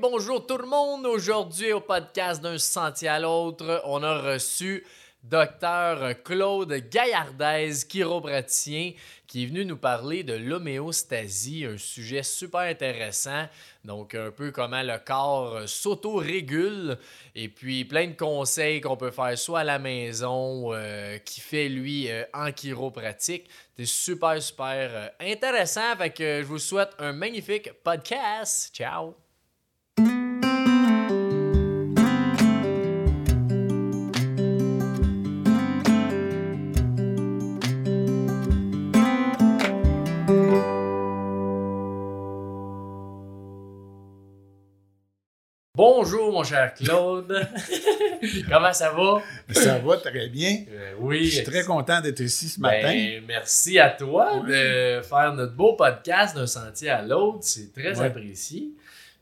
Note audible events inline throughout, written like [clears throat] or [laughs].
bonjour tout le monde. Aujourd'hui, au podcast d'un sentier à l'autre, on a reçu Docteur Claude Gaillardez, chiropraticien, qui est venu nous parler de l'homéostasie, un sujet super intéressant. Donc, un peu comment le corps s'auto-régule et puis plein de conseils qu'on peut faire soit à la maison, euh, qui fait lui euh, en chiropratique. C'est super, super euh, intéressant. Fait que je vous souhaite un magnifique podcast. Ciao! Bonjour, mon cher Claude. [laughs] Comment ça va? Ça va très bien. Euh, oui. Je suis très content d'être ici ce Ben, matin. merci à toi Oui. de faire notre beau podcast d'un sentier à l'autre. C'est très apprécié.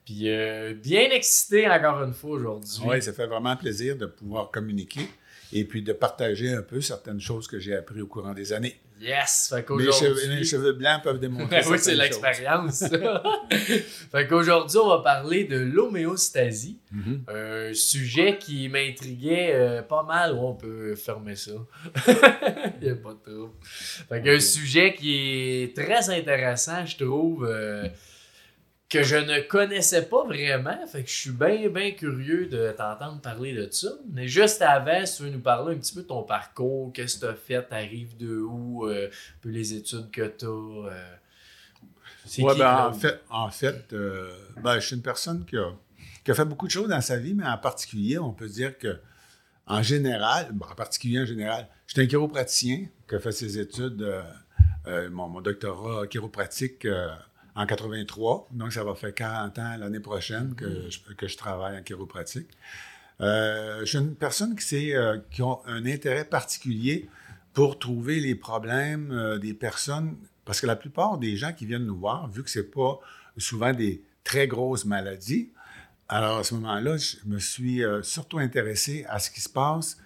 Puis euh, bien excité encore une fois aujourd'hui. Oui, ça fait vraiment plaisir de pouvoir communiquer et puis de partager un peu certaines choses que j'ai apprises au courant des années. Yes! Fait Mes cheveux, mes cheveux blancs peuvent démontrer Ben oui, c'est l'expérience. [laughs] fait qu'aujourd'hui, on va parler de l'homéostasie. Mhm. Un sujet qui m'intriguait euh, pas mal. On peut fermer ça. [laughs] Il n'y a pas de trouble. Fait qu'un sujet qui est très intéressant, je trouve, euh, que je ne connaissais pas vraiment. Fait que je suis bien, bien curieux de t'entendre parler de ça. Mais juste avant, si tu veux nous parler un petit peu de ton parcours, qu'est-ce que tu as fait, t'arrives de où, euh, un peu les études que tu as. c'est Ouais, qui, ben, en fait, en fait euh, ben, je suis une personne qui a, qui a fait beaucoup de choses dans sa vie, mais en particulier, on peut dire que en général, bon, en particulier en général, je suis un chiropraticien qui a fait ses études, euh, euh, mon, mon doctorat chiropratique euh, en 83, donc ça va faire 40 ans l'année prochaine que, je, que je travaille en chiropratique. Euh, je suis une personne qui, euh, qui a un intérêt particulier pour trouver les problèmes euh, des personnes, parce que la plupart des gens qui viennent nous voir, vu que c'est pas souvent des très grosses maladies, alors à ce moment-là, je me suis euh, surtout intéressé à ce qui se passe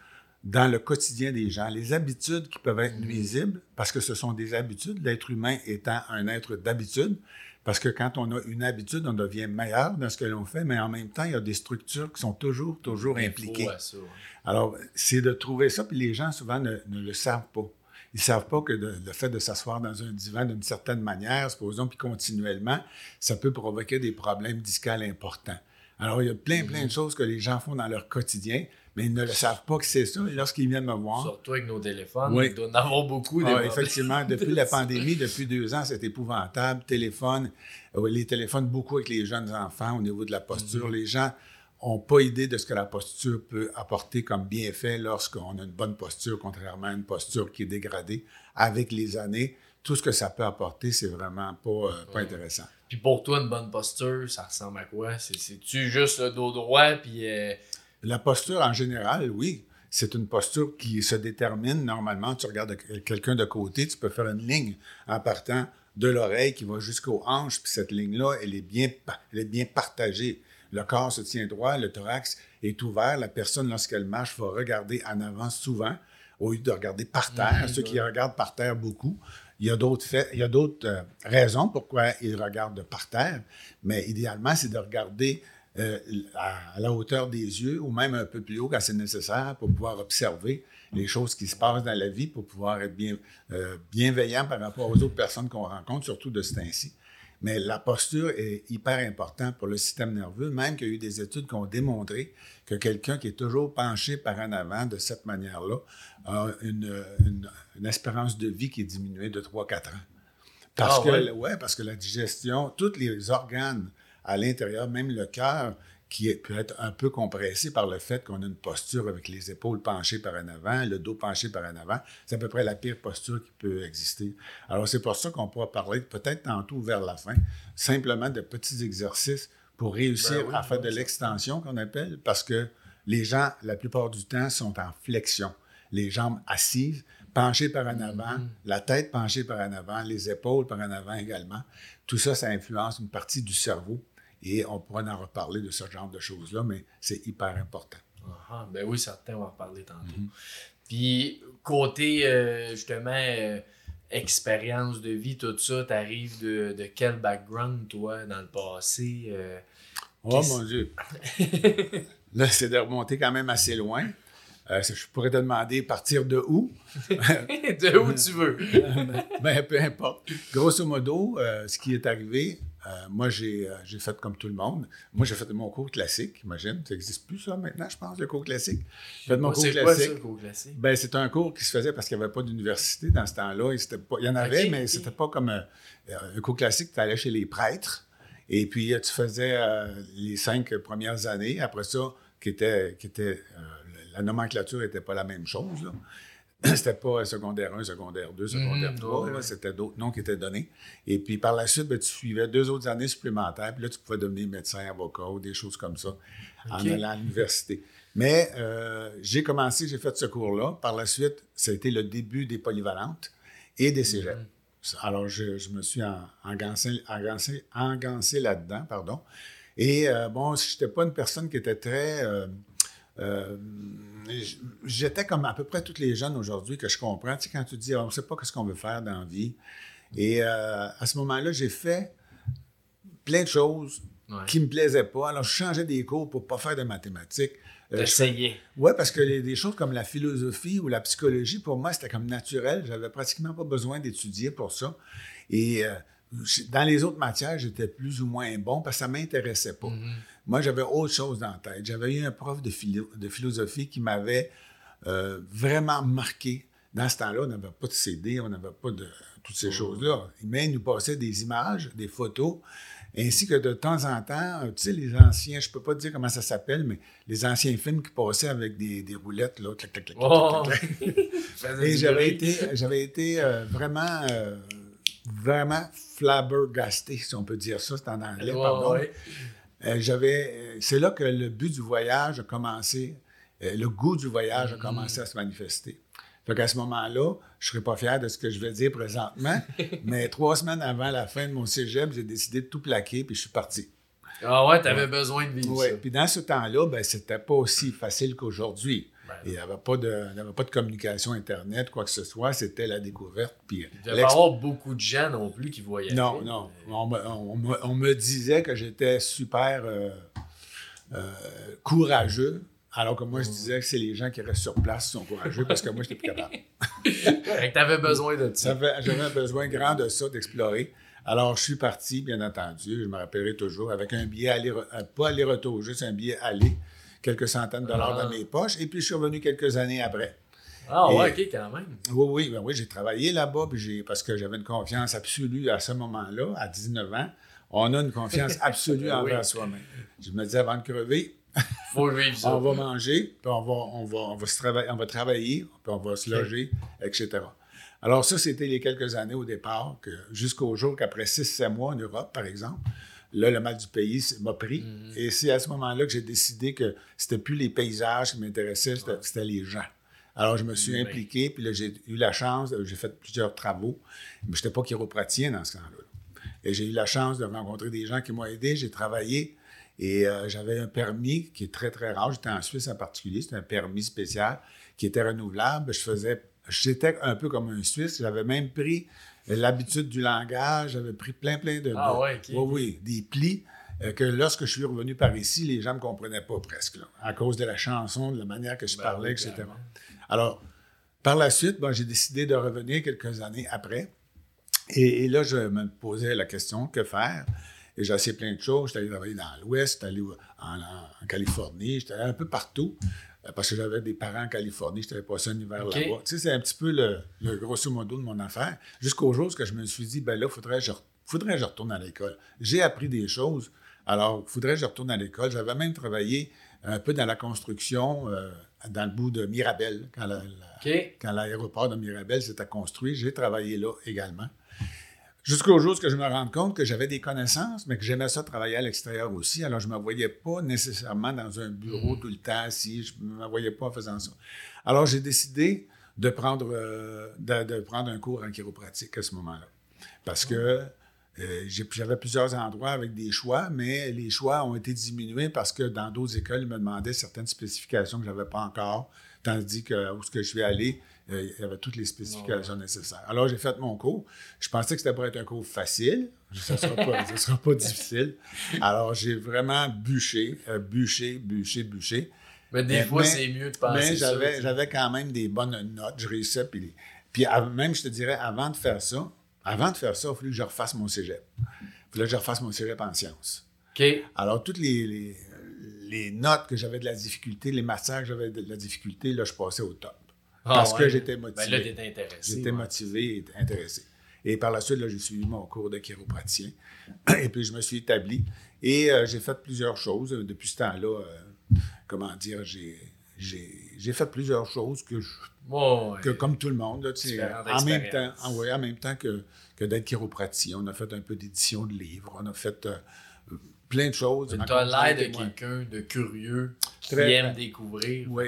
dans le quotidien des gens, les habitudes qui peuvent être nuisibles, parce que ce sont des habitudes, l'être humain étant un être d'habitude, parce que quand on a une habitude, on devient meilleur dans ce que l'on fait, mais en même temps, il y a des structures qui sont toujours, toujours impliquées. à ça, ouais. Alors, c'est de trouver ça, puis les gens, souvent, ne, ne le savent pas. Ils ne savent pas que de- le fait de s'asseoir dans un divan d'une certaine manière, supposons, puis continuellement, ça peut provoquer des problèmes discales importants. Alors, il y a plein, plein de choses que les gens font dans leur quotidien, mais ils ne le savent pas que c'est ça. Et lorsqu'ils viennent me voir, Surtout avec nos téléphones, Oui. il doit en avoir beaucoup. ah, effectivement, [laughs] depuis la pandémie, depuis deux ans, c'est épouvantable. Téléphone, euh, les téléphones beaucoup avec les jeunes enfants au niveau de la posture. Mhm. Les gens n'ont pas idée de ce que la posture peut apporter comme bienfait lorsqu'on a une bonne posture, contrairement à une posture qui est dégradée avec les années. Tout ce que ça peut apporter, c'est vraiment pas, euh, pas Ouais. intéressant. Puis pour toi, une bonne posture, ça ressemble à quoi? C'est- C'est-tu juste le dos droit, puis... euh, La posture en général, oui. C'est une posture qui se détermine normalement. Tu regardes quelqu'un de côté, tu peux faire une ligne en partant de l'oreille qui va jusqu'aux hanches, puis cette ligne-là, elle est bien, elle est bien partagée. Le corps se tient droit, le thorax est ouvert. La personne, lorsqu'elle marche, va regarder en avant souvent au lieu de regarder par terre. Mhm, Ceux qui regardent par terre beaucoup, il y a d'autres faits, il y a d'autres euh, raisons pourquoi ils regardent par terre, mais idéalement, c'est de regarder euh, à, à la hauteur des yeux ou même un peu plus haut quand c'est nécessaire pour pouvoir observer les choses qui se passent dans la vie, pour pouvoir être bien, euh, bienveillant par rapport aux autres personnes qu'on rencontre, surtout de ce temps-ci. Mais la posture est hyper importante pour le système nerveux, même qu'il y a eu des études qui ont démontré que quelqu'un qui est toujours penché par en avant de cette manière-là a une, une- une espérance de vie qui est diminuée de 3-4 ans. Parce, Ah que, ouais? ouais, parce que la digestion, tous les organes à l'intérieur, même le cœur, qui est- peut être un peu compressé par le fait qu'on a une posture avec les épaules penchées par en avant, le dos penché par en avant. C'est à peu près la pire posture qui peut exister. Alors, c'est pour ça qu'on pourra parler peut-être tantôt vers la fin, simplement de petits exercices pour réussir Ben oui, à faire oui, de l'extension qu'on appelle, parce que les gens, la plupart du temps, sont en flexion. Les jambes assises, penchées par en avant, Mhm. la tête penchée par en avant, les épaules par en avant également. Tout ça, ça influence une partie du cerveau. Et on pourra en reparler de ce genre de choses-là, mais c'est hyper important. ah, ben oui, certains, on va en reparler tantôt. Mhm. Puis, côté, euh, justement, euh, expérience de vie, tout ça, t'arrives de, de quel background, toi, dans le passé? euh? Oh mon Dieu. [laughs] Là, c'est de remonter quand même assez loin. Euh, je pourrais te demander partir de où? [laughs] de où tu veux. [laughs] ben, peu importe. Grosso modo, euh, ce qui est arrivé, euh, moi, j'ai fait comme tout le monde. Moi, j'ai fait mon cours classique, imagine. Ça n'existe plus, ça, maintenant, je pense, le cours classique? J'ai fait mon cours classique. Quoi, ça, le cours classique? Ben, c'est un cours qui se faisait parce qu'il n'y avait pas d'université dans ce temps-là. Il y en avait, mais c'était pas comme un, cours classique. Tu allais chez les prêtres. Et puis, tu faisais les cinq premières années. Après ça, qui était, qui était la nomenclature n'était pas la même chose. [clears throat] C'était pas secondaire 1, secondaire 2, secondaire 3. Mmh, c'était d'autres noms qui étaient donnés. Et puis par la suite, ben, tu suivais deux autres années supplémentaires. Puis là, tu pouvais devenir médecin, avocat ou des choses comme ça en allant à l'université. Mais euh, j'ai commencé, j'ai fait ce cours-là. Par la suite, ça a été le début des polyvalentes et des cégeps. Mmh. Alors, je, me suis engancé, là-dedans, pardon. Et euh, bon, je n'étais pas une personne qui était très... Euh, euh, j'étais comme à peu près tous les jeunes aujourd'hui que je comprends. Tu sais, quand tu dis, on ne sait pas ce qu'on veut faire dans la vie. Et euh, à ce moment-là, j'ai fait plein de choses qui ne me plaisaient pas. Alors, je changeais des cours pour ne pas faire de mathématiques. Euh, oui, parce que les, des choses comme la philosophie ou la psychologie, pour moi, c'était comme naturel. J'avais pratiquement pas besoin d'étudier pour ça. Et dans les autres matières, j'étais plus ou moins bon parce que ça ne m'intéressait pas. Mm-hmm. Moi, j'avais autre chose dans la tête. J'avais eu un prof de, de philosophie qui m'avait euh, vraiment marqué. Dans ce temps-là, on n'avait pas de CD, on n'avait pas de toutes ces choses-là. Mais il nous passait des images, des photos, ainsi que de temps en temps, tu sais, les anciens, je ne peux pas te dire comment ça s'appelle, mais les anciens films qui passaient avec des, roulettes, là, clac, clac, clac, oh! [laughs] Et j'avais été, été euh, vraiment, euh, vraiment flabbergasté, si on peut dire ça, c'est en anglais, pardon. Euh, j'avais, euh, c'est là que le but du voyage a commencé, euh, le goût du voyage a commencé à se manifester. Fait qu'à ce moment-là, je ne serais pas fier de ce que je vais dire présentement, [laughs] mais trois semaines avant la fin de mon cégep, j'ai décidé de tout plaquer puis je suis parti. Ah ouais, tu avais besoin de vivre ouais. Puis dans ce temps-là, ben, c'était pas aussi facile qu'aujourd'hui. Il n'y avait, pas de, pas de communication Internet, quoi que ce soit. C'était la découverte. Puis, il devait y avoir beaucoup de gens non plus qui voyageaient. Non, non. On, me, disait que j'étais super euh, euh, courageux. Alors que moi, je disais que c'est les gens qui restent sur place qui sont courageux parce que moi, je n'étais plus capable. [laughs] tu avais besoin de ça. J'avais besoin grand de ça, d'explorer. Alors, je suis parti, bien entendu, je me rappellerai toujours, avec un billet aller, euh, pas aller-retour, juste un billet aller quelques centaines de dollars dans ah. mes poches. Et puis, je suis revenu quelques années après. Ah, ouais, OK, quand même. Oui, oui, ben oui j'ai travaillé là-bas parce que j'avais une confiance absolue à ce moment-là, à 19 ans. On a une confiance [laughs] absolue envers soi-même. Je me disais, avant de crever, Faut vivre [laughs] ça. on va manger, puis on va, on va, on va, se travailler, on va travailler, puis on va se loger, etc. Alors ça, c'était les quelques années au départ, jusqu'au jour qu'après 6-7 mois en Europe, par exemple, Là, le mal du pays m'a pris. Mhm. Et c'est à ce moment-là que j'ai décidé que c'était plus les paysages qui m'intéressaient, c'était les gens. Alors, je me suis mhm. impliqué, puis là, j'ai eu la chance, j'ai fait plusieurs travaux, mais je n'étais pas chiropraticien dans ce temps-là. Et j'ai eu la chance de rencontrer des gens qui m'ont aidé. J'ai travaillé et euh, j'avais un permis qui est très, très rare. J'étais en Suisse en particulier. C'était un permis spécial qui était renouvelable. Je faisais, j'étais un peu comme un Suisse. J'avais même pris l'habitude du langage, j'avais pris plein, plein de. Ah ouais, oui, oui, des plis euh, que lorsque je suis revenu par ici, les gens ne me comprenaient pas presque, à cause de la chanson, de la manière que je ben parlais, etc. Alors, par la suite, j'ai décidé de revenir quelques années après. Et, là, je me posais la question, que faire? Et j'ai essayé plein de choses. J'étais allé travailler dans l'Ouest, j'étais allé en, en Californie, j'étais allé un peu partout. Euh, parce que j'avais des parents en Californie, je passé un hiver là-bas. Tu sais, c'est un petit peu le, grosso modo de mon affaire. Jusqu'au jour où je me suis dit, ben là, il faudrait, faudrait que je retourne à l'école. J'ai appris des choses, alors il faudrait que je retourne à l'école. J'avais même travaillé un peu dans la construction, euh, dans le bout de Mirabel, quand l'aéroport de Mirabel s'était construit. J'ai travaillé là également. Jusqu'au jour où je me rends compte que j'avais des connaissances, mais que j'aimais ça travailler à l'extérieur aussi. Alors, je ne me voyais pas nécessairement dans un bureau mm. tout le temps si je ne me voyais pas en faisant ça. Alors, j'ai décidé de prendre, euh, de, prendre un cours en chiropratique à ce moment-là. Parce que euh, j'avais plusieurs endroits avec des choix, mais les choix ont été diminués parce que dans d'autres écoles, ils me demandaient certaines spécifications que je n'avais pas encore, tandis que où ce que je suis allé, euh, il y avait toutes les spécifications nécessaires. Alors, j'ai fait mon cours. Je pensais que c'était pour être un cours facile. [laughs] Ça ne sera, pas, sera pas difficile. Alors, j'ai vraiment bûché, euh, bûché, bûché, bûché. Mais des fois, c'est mieux de penser Mais j'avais, j'avais quand même des bonnes notes. Je réussissais. Puis, puis même, je te dirais, avant de faire ça, avant de faire ça, il a fallu que je refasse mon cégep. Il fallait que je refasse mon cégep en sciences. OK. Alors, toutes les, les, notes que j'avais de la difficulté, les matières que j'avais de la difficulté, là, je passais au top. Ah parce que j'étais motivé. Ben là, étais intéressé. J'étais motivé et intéressé. Et par la suite, là, j'ai suivi mon cours de chiropraticien. Et puis, je me suis établi. Et euh, j'ai fait plusieurs choses. Depuis ce temps-là, euh, comment dire, j'ai, fait plusieurs choses que, que comme tout le monde, en, même temps, en, même temps que, que d'être chiropraticien. On a fait un peu d'édition de livres. On a fait euh, plein de choses. Tu as l'air de quelqu'un de curieux qui aime découvrir. Oui.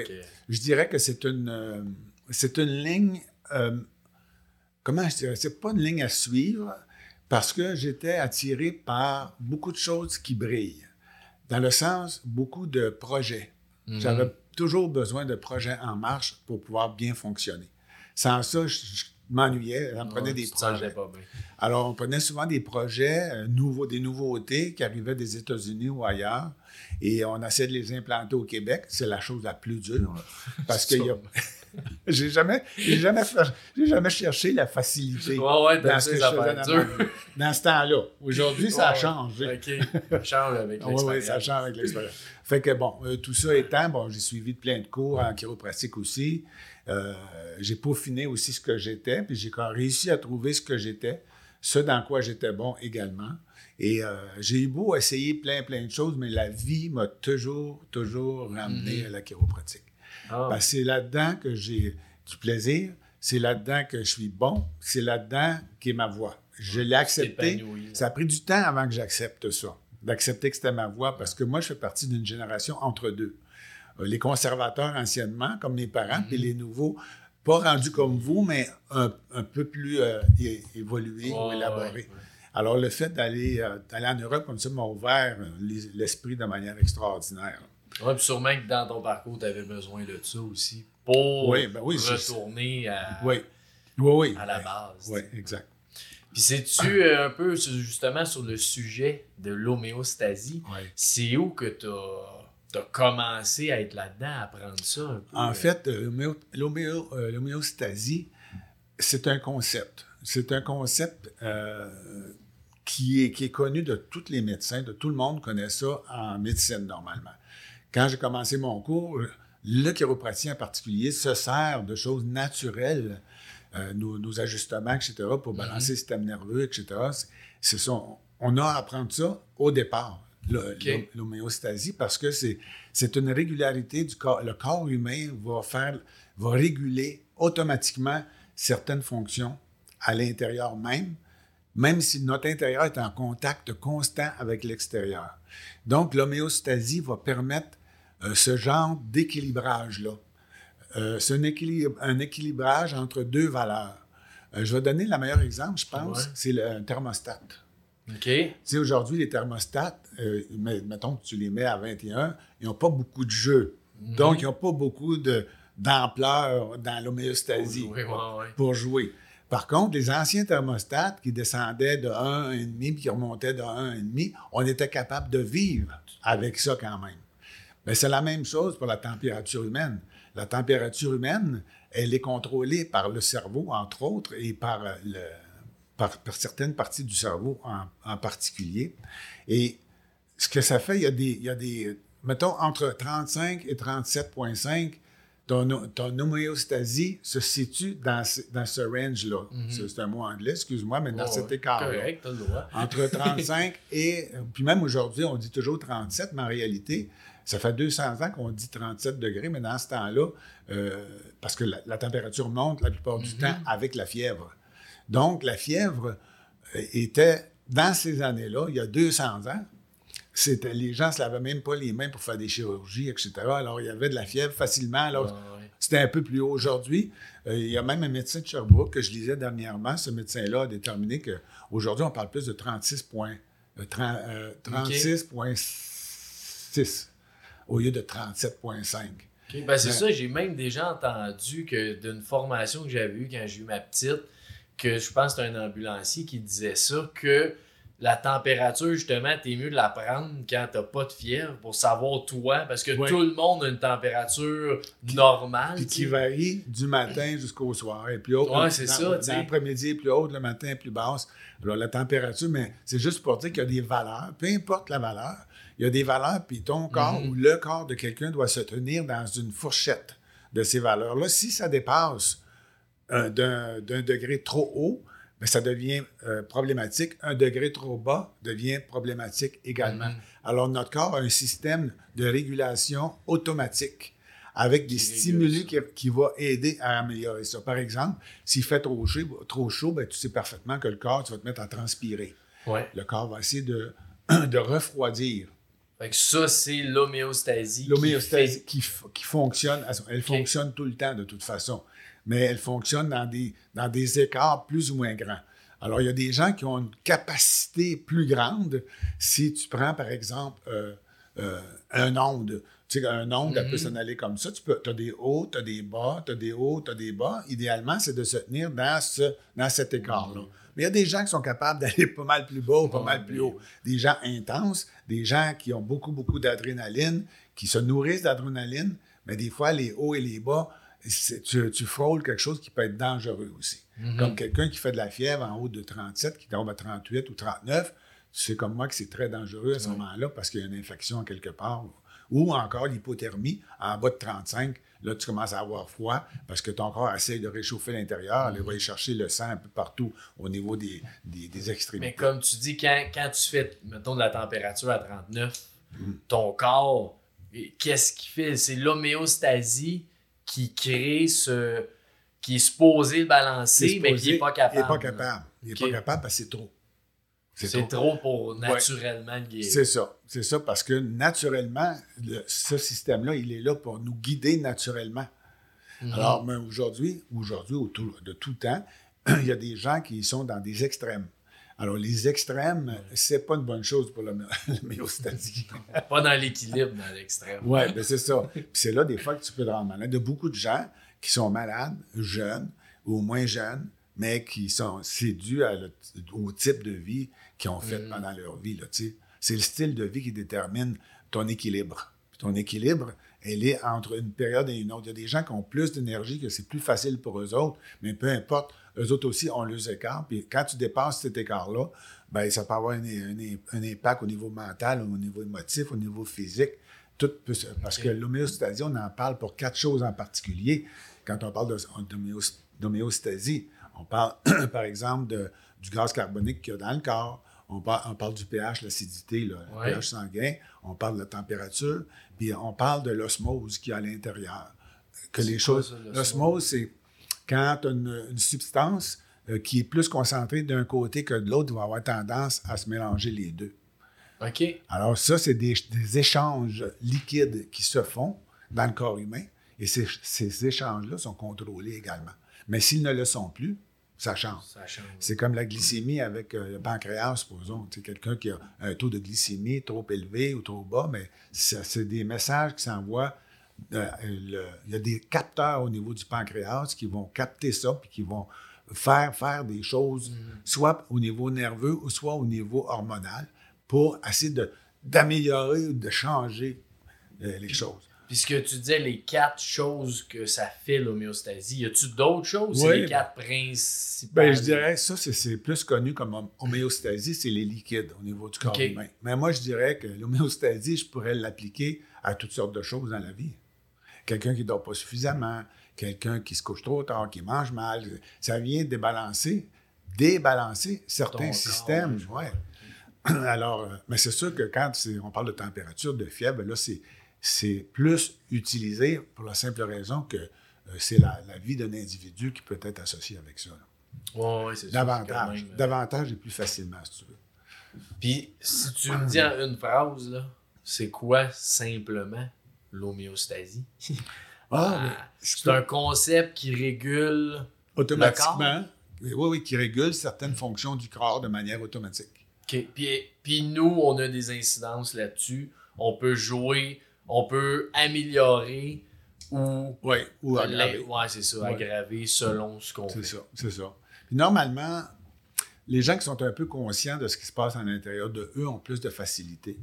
Je dirais que c'est une, euh, c'est une ligne, euh, comment je dirais, c'est pas une ligne à suivre parce que j'étais attiré par beaucoup de choses qui brillent. Dans le sens, beaucoup de projets. Mhm. J'avais toujours besoin de projets en marche pour pouvoir bien fonctionner. Sans ça, je m'ennuyais, j'en prenais des projets. Alors, on prenait souvent des projets euh, nouveaux, des nouveautés qui arrivaient des États-Unis ou ailleurs, et on essayait de les implanter au Québec. C'est la chose la plus dure, parce que [laughs] [laughs] j'ai jamais, j'ai jamais, jamais cherché la facilité ouais, dans, ce que dans ce temps-là. Aujourd'hui, ça a changé. OK, [laughs] ça change avec l'expérience. oui, ça change avec l'expérience. Fait que bon, euh, tout ça étant, bon, j'ai suivi plein de cours en chiropratique aussi. Euh, j'ai peaufiné aussi ce que j'étais, puis j'ai réussi à trouver ce que j'étais, ce dans quoi j'étais bon également. Et euh, j'ai eu beau essayer plein, plein de choses, mais la vie m'a toujours, toujours ramené mm-hmm. à la chiropratique. Ah. c'est là-dedans que j'ai du plaisir, c'est là-dedans que je suis bon, c'est là-dedans qui est ma voix. Je l'ai accepté. Ça a pris du temps avant que j'accepte ça, d'accepter que c'était ma voix, parce que moi, je fais partie d'une génération entre deux. Euh, les conservateurs anciennement, comme mes parents, puis mhm. les nouveaux, pas rendus comme vous, mais un, peu plus euh, évolués ou élaborés. Alors, le fait d'aller euh, en Europe comme ça m'a ouvert l'esprit de manière extraordinaire. Oui, puis sûrement que dans ton parcours, tu avais besoin de ça aussi pour ben retourner à. Oui, à la base. Oui, exact. Puis sais-tu un peu justement sur le sujet de l'homéostasie, c'est où que tu as tu commencé à être là-dedans, à apprendre ça En euh? fait, euh, l'homéostasie, c'est un concept. C'est un concept euh, qui, est, qui est connu de tous les médecins, de tout le monde connaît ça en médecine normalement. Quand j'ai commencé mon cours, le chiropraticien en particulier se sert de choses naturelles, nos, ajustements, etc., pour mm-hmm. balancer le système nerveux, etc. C'est on a à apprendre ça au départ l'homéostasie parce que c'est une régularité du corps. Le corps humain va faire, va réguler automatiquement certaines fonctions à l'intérieur même, même si notre intérieur est en contact constant avec l'extérieur. Donc, l'homéostasie va permettre euh, ce genre d'équilibrage-là. Euh, c'est un, un, équilibrage entre deux valeurs. Euh, je vais donner le meilleur exemple, je pense, c'est le thermostat. OK. Tu sais, aujourd'hui, les thermostats, euh, mettons que tu les mets à 21, ils n'ont pas beaucoup de jeu. Mhm. Donc, ils n'ont pas beaucoup d'ampleur dans l'homéostasie pour, jouer. Par contre, les anciens thermostats qui descendaient de 1,5 puis qui remontaient de 1,5, on était capable de vivre avec ça quand même. Mais c'est la même chose pour la température humaine. La température humaine, elle est contrôlée par le cerveau, entre autres, et par le, par, certaines parties du cerveau en, particulier. Et ce que ça fait, il y a des, il y a des mettons, entre 35 et 37,5, ton, ton, homéostasie se situe dans, dans ce range-là. Mm-hmm. C'est un mot anglais, excuse-moi, mais dans cet écart-là. Entre [laughs] 35 et. Puis même aujourd'hui, on dit toujours 37, mais en réalité, ça fait 200 ans qu'on dit 37 degrés, mais dans ce temps-là, euh, parce que la, température monte la plupart du mm-hmm. temps avec la fièvre. Donc, la fièvre euh, était, dans ces années-là, il y a 200 ans, c'était, les gens ne se lavaient même pas les mains pour faire des chirurgies, etc. Alors, il y avait de la fièvre facilement. Alors, ouais. c'était un peu plus haut. Aujourd'hui, euh, il y a même un médecin de Sherbrooke que je lisais dernièrement. Ce médecin-là a déterminé qu'aujourd'hui, on parle plus de 36 points, euh, 30, euh, 36,6 au lieu de 37,5. Ok, Ben c'est ça, j'ai même déjà entendu que d'une formation que j'avais eue quand j'ai eu ma petite, que je pense que c'était un ambulancier qui disait ça, que la température, justement, t'es mieux de la prendre quand t'as pas de fièvre pour savoir toi, parce que tout le monde a une température normale. Puis qui varie du matin jusqu'au soir. Et plus haute, Ouais, c'est ça, l'après-midi, plus haute, le matin, plus basse. Alors, la température, mais c'est juste pour dire qu'il y a des valeurs, peu importe la valeur, il y a des valeurs, puis ton corps Mhm. ou le corps de quelqu'un doit se tenir dans une fourchette de ces valeurs-là. Si ça dépasse euh, d'un degré trop haut, ben, ça devient euh, problématique. Un degré trop bas devient problématique également. Mhm. Alors, notre corps a un système de régulation automatique avec des stimuli qui, qui va aider à améliorer ça. Par exemple, s'il fait trop chaud, trop chaud ben, tu sais parfaitement que le corps, tu vas te mettre à transpirer. Ouais. Le corps va essayer de, [clears throat] de refroidir. Fait que ça, c'est l'homéostasie. qui L'homéostasie fait- qui, f- qui fonctionne, elle fonctionne tout le temps de toute façon, mais elle fonctionne dans des, dans des écarts plus ou moins grands. Alors, il y a des gens qui ont une capacité plus grande si tu prends, par exemple, euh, euh, un onde. Tu sais, un onde, elle peut s'en aller comme ça. Tu as des hauts, tu as des bas, tu as des hauts, tu as des bas. Idéalement, c'est de se tenir dans, ce, dans cet écart-là. Mais il y a des gens qui sont capables d'aller pas mal plus bas ou pas mal plus haut. Des gens intenses, des gens qui ont beaucoup, beaucoup d'adrénaline, qui se nourrissent d'adrénaline, mais des fois, les hauts et les bas, tu, tu frôles quelque chose qui peut être dangereux aussi. Mhm. Comme quelqu'un qui fait de la fièvre en haut de 37, qui tombe à 38 ou 39, tu sais comme moi que c'est très dangereux à ce moment-là parce qu'il y a une infection quelque part. Ou encore l'hypothermie en bas de 35. Là, tu commences à avoir froid parce que ton corps essaie de réchauffer l'intérieur. Il va aller chercher le sang un peu partout au niveau des, des, des extrémités. Mais comme tu dis, quand, quand tu fais, mettons, de la température à 39, Mm. ton corps, qu'est-ce qu'il fait? C'est l'homéostasie qui crée ce. qui est supposé le balancer, mais qui n'est pas capable. Il n'est pas capable. Il n'est pas capable parce que c'est trop. C'est trop pour naturellement le guérir. C'est ça. C'est ça parce que naturellement, le- ce système-là, il est là pour nous guider naturellement. Mhm. Alors, mais aujourd'hui, aujourd'hui, de tout temps, [clears throat] il y a des gens qui sont dans des extrêmes. Alors, les extrêmes, c'est pas une bonne chose pour l'homé- l'homéostasie. [laughs] [laughs] Pas dans l'équilibre, dans l'extrême. Oui, ben c'est ça. Puis c'est là, des fois, que tu peux te rendre malade. Il y a beaucoup de gens qui sont malades, jeunes ou moins jeunes, mais qui sont. C'est dû à le- au type de vie qu'ils ont fait pendant leur vie. Là, tu sais. c'est le style de vie qui détermine ton équilibre. Puis ton équilibre, elle est entre une période et une autre. Il y a des gens qui ont plus d'énergie, que c'est plus facile pour eux autres, mais peu importe, eux autres aussi ont leurs écarts. Puis quand tu dépasses cet écart-là, ben, ça peut avoir un, un- un impact au niveau mental, au niveau émotif, au niveau physique. Tout peut parce que l'homéostasie, on en parle pour quatre choses en particulier. Quand on parle d'homéostasie, on parle, [clears throat] par exemple, de- du gaz carbonique qu'il y a dans le corps. On parle, on parle du pH, l'acidité, le Ouais. pH sanguin. On parle de la température. Puis on parle de l'osmose qu'il y a à l'intérieur. Que les choses. L'osmose, c'est quand une, une substance euh, qui est plus concentrée d'un côté que de l'autre, va avoir tendance à se mélanger les deux. OK. Alors, ça, c'est des, des échanges liquides qui se font dans le corps humain et ces, ces échanges-là sont contrôlés également. Mais s'ils ne le sont plus, ça change. Ça change. C'est comme la glycémie avec euh, le pancréas, supposons. Tu sais, quelqu'un qui a un taux de glycémie trop élevé ou trop bas, mais c'est des messages qui s'envoient. Euh, le- il y a des capteurs au niveau du pancréas qui vont capter ça puis qui vont faire faire des choses, soit au niveau nerveux ou soit au niveau hormonal, pour essayer de- d'améliorer ou de changer euh, les choses. Puisque tu disais les quatre choses que ça fait l'homéostasie, y a-tu d'autres choses? Oui. C'est les quatre principales. Ben, je dirais ça, c'est- plus connu comme hom- homéostasie, c'est les liquides au niveau du corps humain. Mais moi, je dirais que l'homéostasie, je pourrais l'appliquer à toutes sortes de choses dans la vie. Quelqu'un qui ne dort pas suffisamment, quelqu'un qui se couche trop tard, qui mange mal, ça vient débalancer, débalancer certains Ton systèmes. ouais. [clears throat] Alors, euh, mais c'est sûr que quand on parle de température, de fièvre, là, c'est, c'est plus utilisé pour la simple raison que euh, c'est la, la vie d'un individu qui peut être associée avec ça. Ouais, ouais, c'est sûr, Davantage. même, euh, Davantage et plus facilement, si tu veux. Puis, si tu me dis en une phrase, là, c'est quoi simplement? L'homéostasie? [laughs] Ah, Ah, c'est un concept qui régule. automatiquement, oui, oui, qui régule certaines fonctions du corps de manière automatique. Puis, puis nous, on a des incidences là-dessus. On peut jouer, on peut améliorer ou. Oui, ou aggraver. Ouais, c'est ça, aggraver selon ce qu'on C'est fait. ça, c'est ça. Puis normalement, les gens qui sont un peu conscients de ce qui se passe à l'intérieur de eux ont plus de facilité.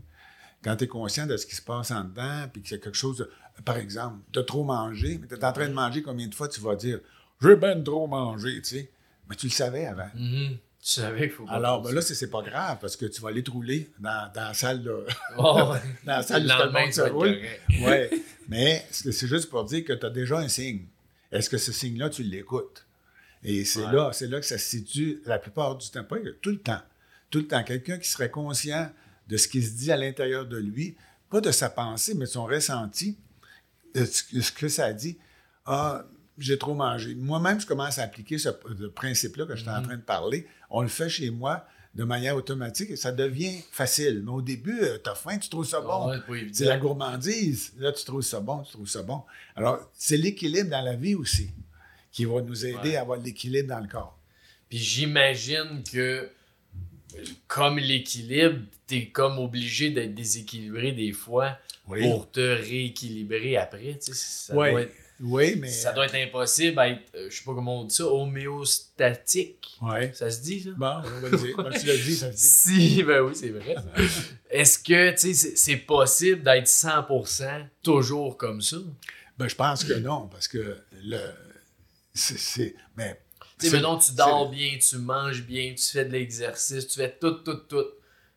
Quand tu es conscient de ce qui se passe en dedans, puis que c'est quelque chose, de- par exemple, tu as trop mangé, mais tu es en train de manger, combien de fois tu vas dire J'ai ben trop mangé, tu sais? Mais tu le savais avant. Mhm. Tu savais qu'il faut pas Alors, ben là, c'est pas grave parce que tu vas aller te rouler dans, dans la salle. Oh, [laughs] ouais. [laughs] dans la salle Le où le monde se roule. Ouais. [laughs] Mais c'est juste pour dire que tu as déjà un signe. Est-ce que ce signe-là, tu l'écoutes? Et c'est Ouais. là, c'est là que ça se situe la plupart du temps, pas tout le temps. Tout le temps. Quelqu'un qui serait conscient de ce qui se dit à l'intérieur de lui, pas de sa pensée, mais de son ressenti, de ce que- ça dit. Ah, j'ai trop mangé. Moi-même, je commence à appliquer ce ce principe-là que j'étais en train de parler. On le fait chez moi de manière automatique et ça devient facile. Mais au début, tu as faim, tu trouves ça bon. Ouais, c'est la gourmandise. Là, tu trouves ça bon, tu trouves ça bon. Alors, c'est l'équilibre dans la vie aussi qui va nous aider Ouais. à avoir de l'équilibre dans le corps. Puis j'imagine que, comme l'équilibre, t'es comme obligé d'être déséquilibré des fois Oui. pour te rééquilibrer après. tu sais, Ça, Oui. doit être, Oui, mais. ça doit être impossible à être, euh, je sais pas comment on dit ça, homéostatique. Ouais. Ça se dit, ça? Bon, on va le dire. Tu l'as dit, ça se dit. [laughs] Si, ben oui, c'est vrai. Est-ce que, tu sais, c'est- possible d'être 100% toujours comme ça? Ben, je pense que non, parce que le. C'est. c'est- Mais. Tu sais, maintenant, tu dors bien, tu manges bien, tu fais de l'exercice, tu fais tout, tout, tout.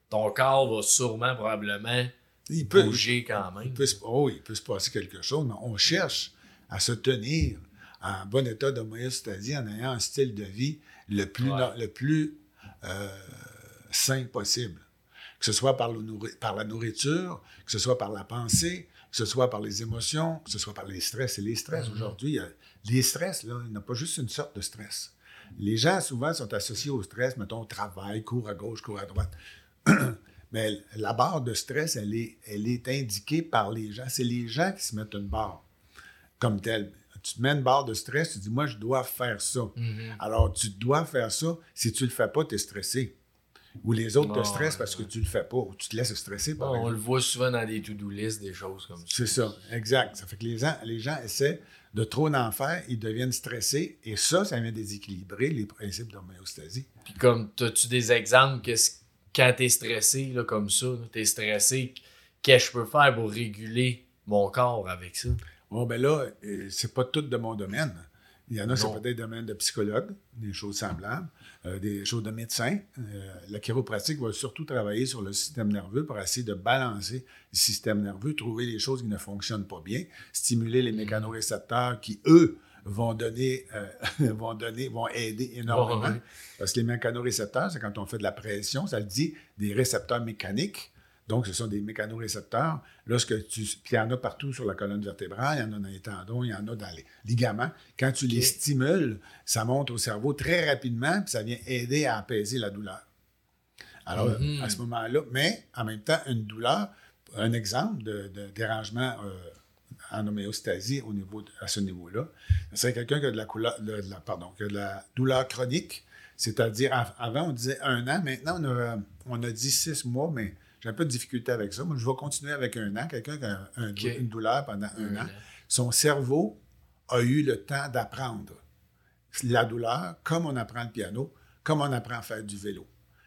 Ton corps va sûrement, probablement, Il peut, bouger quand même. il peut oh, il peut se passer quelque chose, mais on cherche à se tenir en bon état d'homéostasie en ayant un style de vie le plus, Ouais. le plus euh, sain possible. Que ce soit par, le par la nourriture, que ce soit par la pensée, que ce soit par les émotions, que ce soit par les stress. Et les stress, aujourd'hui, il y a- les stress, là, il n'y a pas juste une sorte de stress. Les gens, souvent, sont associés au stress, mettons, travail, cours à gauche, cours à droite. [clears throat] Mais la barre de stress, elle est, elle est indiquée par les gens. C'est les gens qui se mettent une barre comme telle. Tu te mets une barre de stress, tu dis, moi, je dois faire ça. Mhm. Alors, tu dois faire ça. Si tu le fais pas, tu es stressé. Ou les autres te Ah, stressent parce que tu le fais pas. Ou tu te laisses stresser par Bon, on le voit souvent dans des to-do list, des choses comme ça. C'est ça, exact. Ça fait que les gens, les gens essaient de trop en faire, ils deviennent stressés. Et ça, ça vient déséquilibrer les principes d'homéostasie. Puis comme, as-tu des exemples que quand t'es stressé, là, comme ça, t'es stressé, qu'est-ce que je peux faire pour réguler mon corps avec ça? Bon, ben là, euh, c'est pas tout de mon domaine. Il y en a, c'est peut-être domaine de psychologue, des choses semblables, euh, des choses de médecin. Euh, la chiropratique va surtout travailler sur le système nerveux pour essayer de balancer le système nerveux, trouver les choses qui ne fonctionnent pas bien, stimuler les mécanorécepteurs qui, eux, vont donner, euh, [laughs] vont donner, vont aider énormément. Parce que les mécanorécepteurs, c'est quand on fait de la pression, ça le dit, des récepteurs mécaniques. Donc, ce sont des mécanorécepteurs. Lorsque tu, puis il y en a partout sur la colonne vertébrale, il y en a dans les tendons, il y en a dans les ligaments. Quand tu les stimules, ça monte au cerveau très rapidement, puis ça vient aider à apaiser la douleur. Alors, Mhm. à ce moment-là, mais en même temps, une douleur, un exemple de, de dérangement euh, en homéostasie au niveau de- à ce niveau-là, c'est quelqu'un qui a de la, couleur, de la- pardon, qui a de la douleur chronique, c'est-à-dire av- avant on disait un an, maintenant on a, on a dit six mois, mais j'ai un peu de difficulté avec ça. Moi, je vais continuer avec un an, quelqu'un qui a un- une douleur pendant un, Un an. Son cerveau a eu le temps d'apprendre la douleur comme on apprend le piano, comme on apprend à faire du vélo.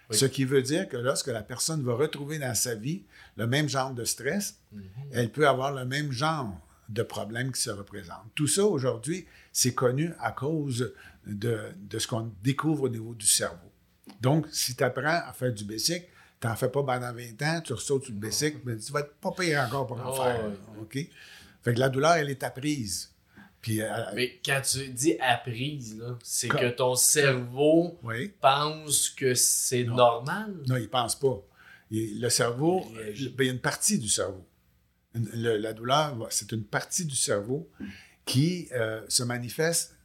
Oui. Ce qui veut dire que lorsque la personne va retrouver dans sa vie le même genre de stress, Mhm. elle peut avoir le même genre de problème qui se représente. Tout ça, aujourd'hui, c'est connu à cause de, de ce qu'on découvre au niveau du cerveau. Donc, si tu apprends à faire du bicycle, tu n'en fais pas pendant 20 ans, tu ressautes sur le bicycle, mais tu vas être pas pire encore pour en Oh, faire. ouais. OK? Fait que la douleur, elle est apprise. Puis, euh, Mais quand tu dis apprise, là, c'est que ton cerveau oui. pense que c'est normal. Non, il ne pense pas. Il- le cerveau, Il ben, il y a une partie du cerveau. Une- le- la douleur, c'est une partie du cerveau qui euh, se manifeste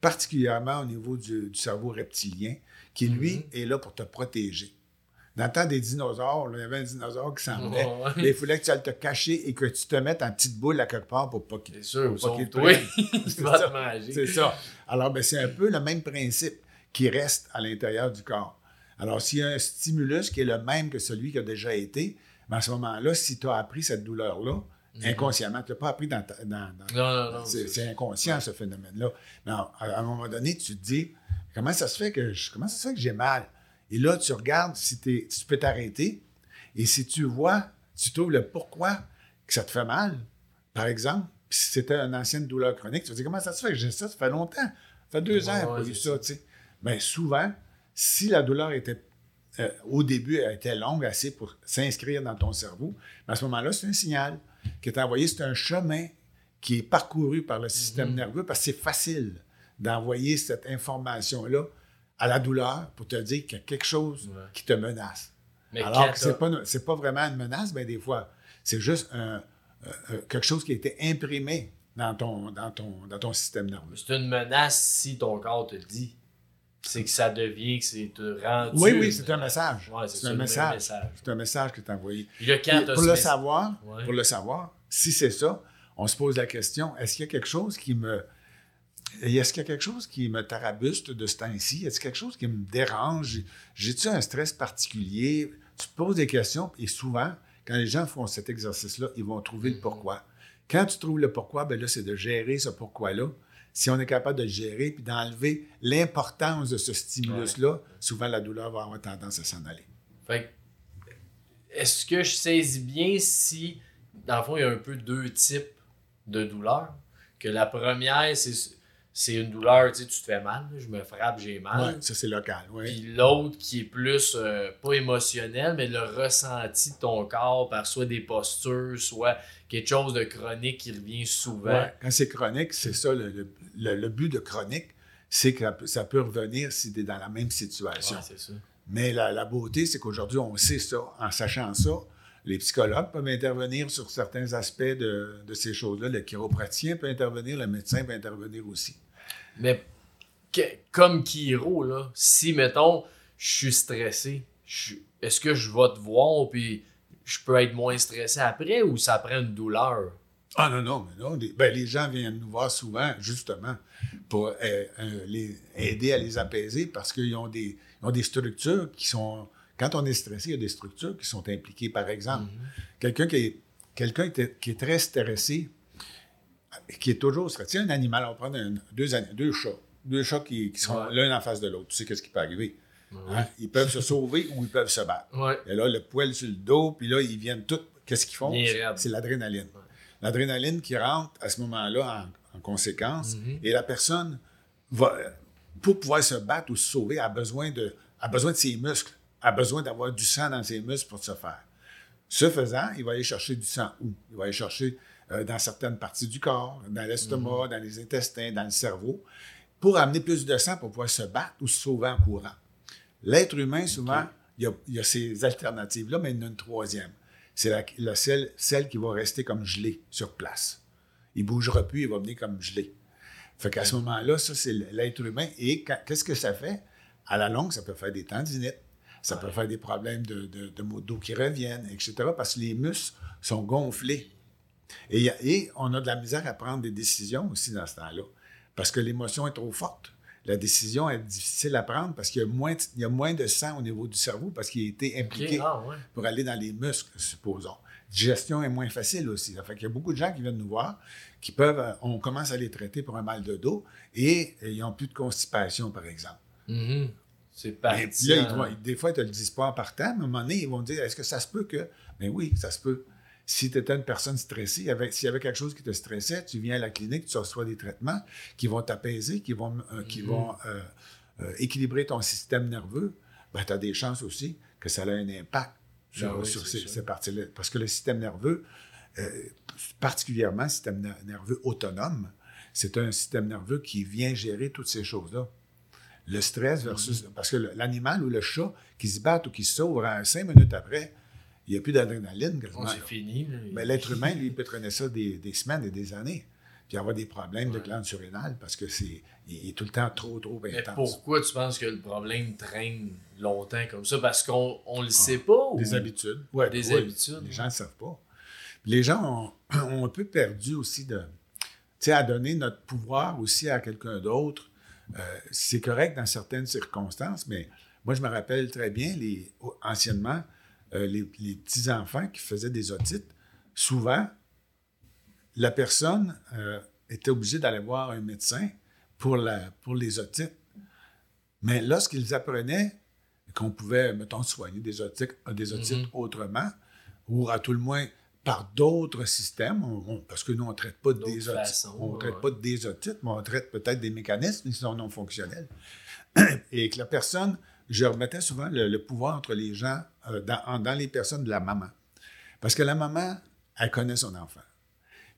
particulièrement au niveau du, du cerveau reptilien, qui, lui, Mhm. est là pour te protéger. Dans le temps des dinosaures, là, il y avait un dinosaure qui s'en venait. Ouais. Il fallait que tu ailles te cacher et que tu te mettes en petite boule à quelque part pour pas qu'il qu'il te. [laughs] Il C'est ça. Alors, ben, c'est un peu le même principe qui reste à l'intérieur du corps. Alors, s'il y a un stimulus qui est le même que celui qui a déjà été, ben, à ce moment-là, si tu as appris cette douleur-là, inconsciemment, tu n'as pas appris dans, ta- dans- dans- Non, non, non. c'est, inconscient, ce phénomène-là. Mais à, à un moment donné, tu te dis, comment ça se fait que, je- comment ça se fait que j'ai mal? Et là, tu regardes si, tu peux t'arrêter. Et si tu vois, tu trouves le pourquoi que ça te fait mal, par exemple, puis si c'était une ancienne douleur chronique, tu te dis, comment ça se fait? Que j'ai ça? Ça fait longtemps. Ça fait deux ans que j'ai eu ça, tu sais. Bien, souvent, si la douleur était euh, au début, elle était longue assez pour s'inscrire dans ton cerveau. Mais à ce moment-là, c'est un signal qui est envoyé. C'est un chemin qui est parcouru par le système Mhm. nerveux parce que c'est facile d'envoyer cette information-là à la douleur pour te dire qu'il y a quelque chose Ouais. qui te menace. Mais Alors que c'est t'as- pas, c'est pas vraiment une menace, bien des fois, c'est juste un- euh, euh, quelque chose qui a été imprimé dans ton, dans ton, dans ton système nerveux. C'est une menace si ton corps te le dit. C'est que ça devient, que c'est rendu. Oui, oui, c'est un message. Ouais, c'est un message. message. C'est un message que tu as envoyé. Puis Puis, pour ce le mess- savoir, Ouais. pour le savoir, si c'est ça, on se pose la question est-ce qu'il y a quelque chose qui me est-ce qu'il y a quelque chose qui me tarabuste de ce temps-ci? Est-ce quelque chose qui me dérange? J'ai-tu un stress particulier? Tu te poses des questions et souvent, quand les gens font cet exercice-là, ils vont trouver le pourquoi. Quand tu trouves le pourquoi, ben là, c'est de gérer ce pourquoi-là. Si on est capable de le gérer puis d'enlever l'importance de ce stimulus-là, souvent la douleur va avoir tendance à s'en aller. Fait est-ce que je saisis bien si, dans le fond, il y a un peu deux types de douleurs? Que la première, c'est, c'est une douleur, tu sais, tu te fais mal, je me frappe, j'ai mal. Ouais, ça, c'est local. Puis l'autre qui est plus, euh, pas émotionnel, mais le ressenti de ton corps par soit des postures, soit quelque chose de chronique qui revient souvent. Ouais, Quand c'est chronique, c'est ça, le, le- le- le but de chronique, c'est que ça peut- ça peut revenir si tu es dans la même situation. Ouais, c'est ça. Mais la, la beauté, c'est qu'aujourd'hui, on sait ça. En sachant ça, les psychologues peuvent intervenir sur certains aspects de, de ces choses-là. Le chiropraticien peut intervenir, le médecin peut intervenir aussi. Mais que- comme là, si, mettons, je suis stressé, est-ce que je vais te voir puis je peux être moins stressé après ou ça prend une douleur? Ah non, non, mais non. Les, ben, les gens viennent nous voir souvent, justement, pour euh, euh, les aider à les apaiser parce qu'ils ont des, ils ont des structures qui sont. Quand on est stressé, il y a des structures qui sont impliquées. Par exemple, quelqu'un qui est, quelqu'un qui est- qui est très stressé, qui est toujours stressé, un animal, on va prendre un- deux, chats. Deux chats qui, qui sont Ouais. l'un en face de l'autre. Tu sais qu'est-ce qui peut arriver. Hein? Ils peuvent se sauver ou ils peuvent se battre. Ouais. Et là, le poil sur le dos, puis là, ils viennent tous. Qu'est-ce qu'ils font? C'est- l'adrénaline. L'adrénaline qui rentre à ce moment-là en, en conséquence. Mhm. Et la personne, va, pour pouvoir se battre ou se sauver, a besoin de, a besoin de ses muscles, a besoin d'avoir du sang dans ses muscles pour se faire. Ce faisant, il va aller chercher du sang où? Il va aller chercher euh, dans certaines parties du corps, dans l'estomac, dans les intestins, dans le cerveau, pour amener plus de sang pour pouvoir se battre ou se sauver en courant. L'être humain, souvent, il, y a, il y a ces alternatives-là, mais il y en a une troisième. C'est la, la- celle, celle qui va rester comme gelée sur place. Il ne bougera plus, il va venir comme gelé. Fait qu'à ce moment-là, ça, c'est l'être humain. Et qu'est-ce que ça fait? À la longue, ça peut faire des tendinites, ça peut faire des problèmes de, de, de maux de dos qui reviennent, etc., parce que les muscles sont gonflés. Et, et on a de la misère à prendre des décisions aussi dans ce temps-là, parce que l'émotion est trop forte. La décision est difficile à prendre parce qu'il y a moins, de- il y a moins de sang au niveau du cerveau parce qu'il a été impliqué ah, ouais. pour aller dans les muscles, supposons. Digestion est moins facile aussi. Ça fait qu'il y a beaucoup de gens qui viennent nous voir, qui peuvent, euh, on commence à les traiter pour un mal de dos et ils n'ont plus de constipation, par exemple. Mhm. C'est parti. là, ils des fois, ils ne te le disent pas en partant, mais à un moment donné, ils vont te dire est-ce que ça se peut que. Mais oui, ça se peut. Si tu étais une personne stressée, avec- s'il y avait quelque chose qui te stressait, tu viens à la clinique, tu reçois des traitements qui vont t'apaiser, qui vont, euh, qui Mhm. vont euh, euh, équilibrer ton système nerveux, ben, tu as des chances aussi que ça a un impact sur, Ben oui, sur c'est ces, parties-là. Parce que le système nerveux, particulièrement le système ner- nerveux autonome, c'est un système nerveux qui vient gérer toutes ces choses-là. Le stress versus. Parce que l'animal ou le chat qui se bat ou qui se sauve, à cinq minutes après, il n'y a plus d'adrénaline. Oh, c'est fini. là. Mais l'être humain, lui, il peut traîner ça des, des semaines et des années. puis avoir des problèmes de glande surrénale parce que c'est il est tout le temps trop, trop Mais intense. pourquoi tu penses que le problème traîne longtemps comme ça? Parce qu'on on le sait pas? ou- Ah. Des habitudes. Ouais, Des ouais. habitudes, Les gens ne savent pas. Puis Les gens ont, [clears throat] ont un peu perdu aussi de. Tu sais, à donner notre pouvoir aussi à quelqu'un d'autre. Euh, c'est correct dans certaines circonstances, mais moi, je me rappelle très bien, les, anciennement, euh, les, les petits-enfants qui faisaient des otites, souvent, la personne euh, était obligée d'aller voir un médecin pour, la, pour les otites. Mais lorsqu'ils apprenaient qu'on pouvait, mettons, soigner des otites, des otites Mhm. autrement, ou à tout le moins par d'autres systèmes, on- on- parce que nous, on ne traite pas des façons, On ne traite ouais. pas des otites, mais on traite peut-être des mécanismes qui sont non fonctionnels. [clears throat] Et que la personne, je remettais souvent le, le pouvoir entre les gens, euh, dans, les personnes de la maman. Parce que la maman, elle connaît son enfant.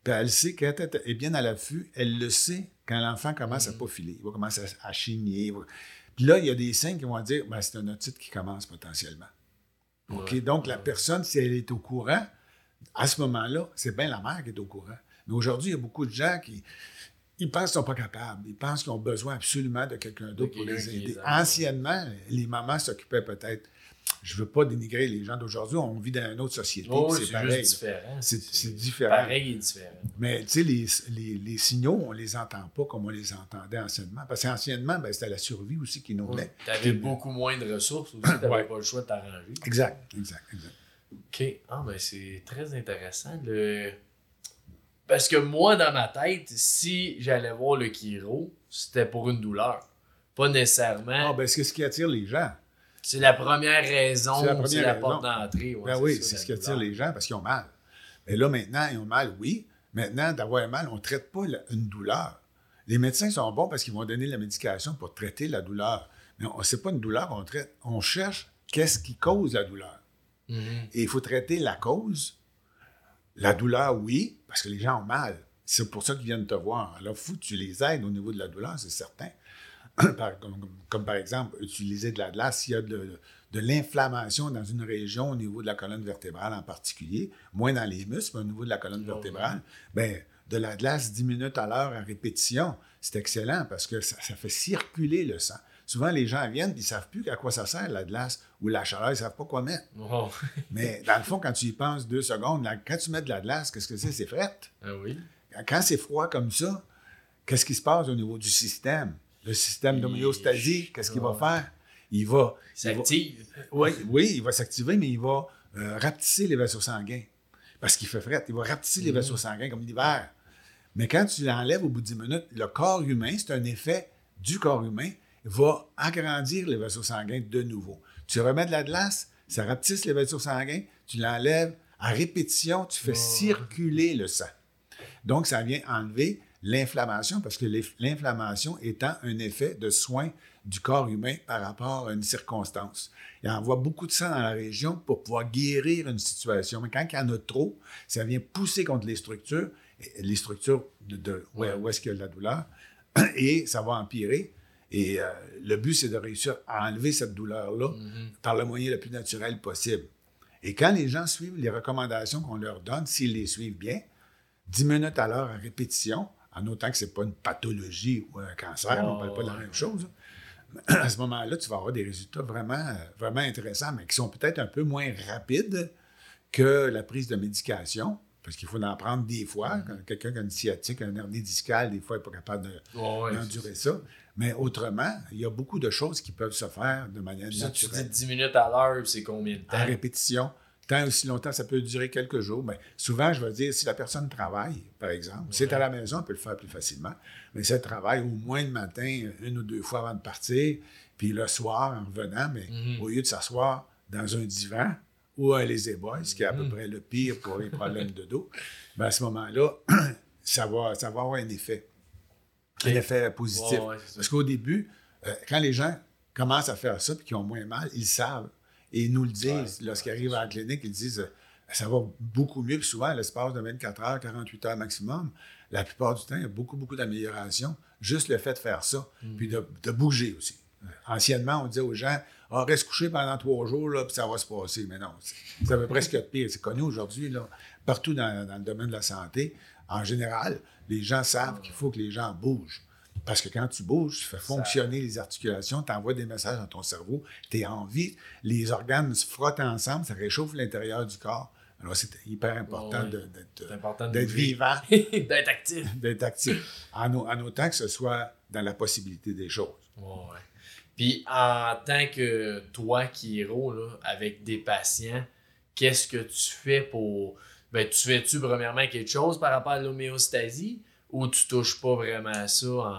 Puis elle sait qu'elle est- est bien à l'affût, elle le sait quand l'enfant commence à pas filer. Il va commencer à, à chigner. va- Puis là, il y a des signes qui vont dire ben, c'est un otite qui commence potentiellement. OK? Ouais, Donc, la personne, si elle est au courant, à ce moment-là, c'est bien la mère qui est au courant. Mais aujourd'hui, il y a beaucoup de gens qui ils pensent qu'ils ne sont pas capables. Ils pensent qu'ils ont besoin absolument de quelqu'un d'autre pour les aider. aide. Anciennement, les mamans s'occupaient peut-être. Je ne veux pas dénigrer les gens d'aujourd'hui. On vit dans une autre société. Oh, c'est pareil. différent. C'est- différent. Pareil et différent. Mais tu sais, les, les- les signaux, on ne les entend pas comme on les entendait anciennement. Parce qu'anciennement, ben, c'était la survie aussi qui nous venait. Tu avais beaucoup moins de ressources aussi, tu n'avais Ouais. pas le choix de t'arranger. Exact, exact, exact. OK. Ah, ben c'est très intéressant. Le... Parce que moi, dans ma tête, si j'allais voir le chiro, c'était pour une douleur. Pas nécessairement. Ah, ben, c'est ce qui attire les gens. C'est la première raison, C'est la première la raison. porte d'entrée. ouais, Ben oui, c'est ce qui attire les gens parce qu'ils ont mal. Mais là, maintenant, ils ont mal, oui. Maintenant, d'avoir mal, on ne traite pas la- une douleur. Les médecins sont bons parce qu'ils vont donner la médication pour traiter la douleur. Mais on sait pas une douleur qu'on traite. On cherche qu'est-ce qui cause la douleur. Mhm. Et il faut traiter la cause. La douleur, oui, parce que les gens ont mal. C'est pour ça qu'ils viennent te voir. Alors, que tu les aides au niveau de la douleur, c'est certain. [clears throat] Par- comme, comme- comme par exemple, utiliser de la glace s'il y a de, de l'inflammation dans une région au niveau de la colonne vertébrale en particulier, moins dans les muscles, mais au niveau de la colonne Oh, vertébrale, ben, de la glace 10 minutes à l'heure à répétition, c'est excellent parce que ça, ça fait circuler le sang. Souvent, les gens viennent et ils ne savent plus à quoi ça sert, la glace ou la chaleur, ils ne savent pas quoi mettre. [laughs] Oh. Mais dans le fond, quand tu y penses deux secondes, là, quand tu mets de la glace, qu'est-ce que c'est? C'est fret. Ah oui. Quand c'est froid comme ça, qu'est-ce qui se passe au niveau du système? Le système d'homéostasie, qu'est-ce qu'il va faire? Il va. Ça il va- active. oui, oui, il va s'activer, mais il va euh, rapetisser les vaisseaux sanguins. Parce qu'il fait fret. Il va rapetisser les vaisseaux sanguins comme l'hiver. Mais quand tu l'enlèves au bout de 10 minutes, le corps humain, c'est un effet du corps humain, va agrandir les vaisseaux sanguins de nouveau. Tu remets de la glace, ça rapetisse les vaisseaux sanguins, tu l'enlèves, à répétition, tu fais circuler le sang. Donc, ça vient enlever l'inflammation, parce que l'inflammation étant un effet de soin du corps humain par rapport à une circonstance. Il envoie beaucoup de sang dans la région pour pouvoir guérir une situation. Mais quand il y en a trop, ça vient pousser contre les structures, les structures de, où est-ce qu'il y a de la douleur, [clears throat] et ça va empirer. Et euh, le but, c'est de réussir à enlever cette douleur-là par le moyen le plus naturel possible. Et quand les gens suivent les recommandations qu'on leur donne, s'ils les suivent bien, 10 minutes à l'heure à répétition, en autant que ce n'est pas une pathologie ou un cancer, on ne parle pas de la même chose. [clears throat] À ce moment-là, tu vas avoir des résultats vraiment, euh, vraiment intéressants, mais qui sont peut-être un peu moins rapides que la prise de médication, parce qu'il faut en prendre des fois. Quand quelqu'un qui a une sciatique, un hernie discale, des fois, n'est pas capable de, d'endurer ça. Mais autrement, il y a beaucoup de choses qui peuvent se faire de manière Puis ça, tu dis naturelle. 10 minutes à l'heure, c'est combien de temps? À répétition, tant aussi longtemps, ça peut durer quelques jours. Mais souvent, je vais dire, si la personne travaille, par exemple, si c'est à la maison, on peut le faire plus facilement. Mais si elle travaille au moins le matin, une ou deux fois avant de partir, puis le soir, en revenant, mais Mhm. au lieu de s'asseoir dans un divan ou un lazy boy, ce qui est à Mhm. peu près le pire pour les problèmes de dos, ben à ce moment-là, [clears throat] ça va, ça va avoir un effet. Un effet positif. Ouais. Parce qu'au début, euh, quand les gens commencent à faire ça et qu'ils ont moins mal, ils savent. Et ils nous le disent. Lorsqu'ils arrivent à la clinique, ils disent euh, ça va beaucoup mieux. Puis souvent, à l'espace de 24 heures, 48 heures maximum, la plupart du temps, il y a beaucoup, beaucoup d'amélioration. Juste le fait de faire ça, Mm. puis de, de bouger aussi. Euh, Anciennement, on disait aux gens Ah, reste couché pendant trois jours, là, puis ça va se passer. Mais non, c'est- ça veut presque être pire. C'est connu aujourd'hui, partout dans, dans le domaine de la santé. En général, les gens savent qu'il faut que les gens bougent. Parce que quand tu bouges, tu fais fonctionner les articulations, tu envoies des messages dans ton cerveau, tu es en vie, les organes se frottent ensemble, ça réchauffe l'intérieur du corps. Alors, c'est hyper important d'être vivant, [laughs] D'être actif. [laughs] d'être actif, en, en autant que ce soit dans la possibilité des choses. Ouais, ouais. Puis en tant que toi, Kiro, là, avec des patients, qu'est-ce que tu fais pour. Ben, tu fais-tu premièrement quelque chose par rapport à l'homéostasie ou tu touches pas vraiment à ça en.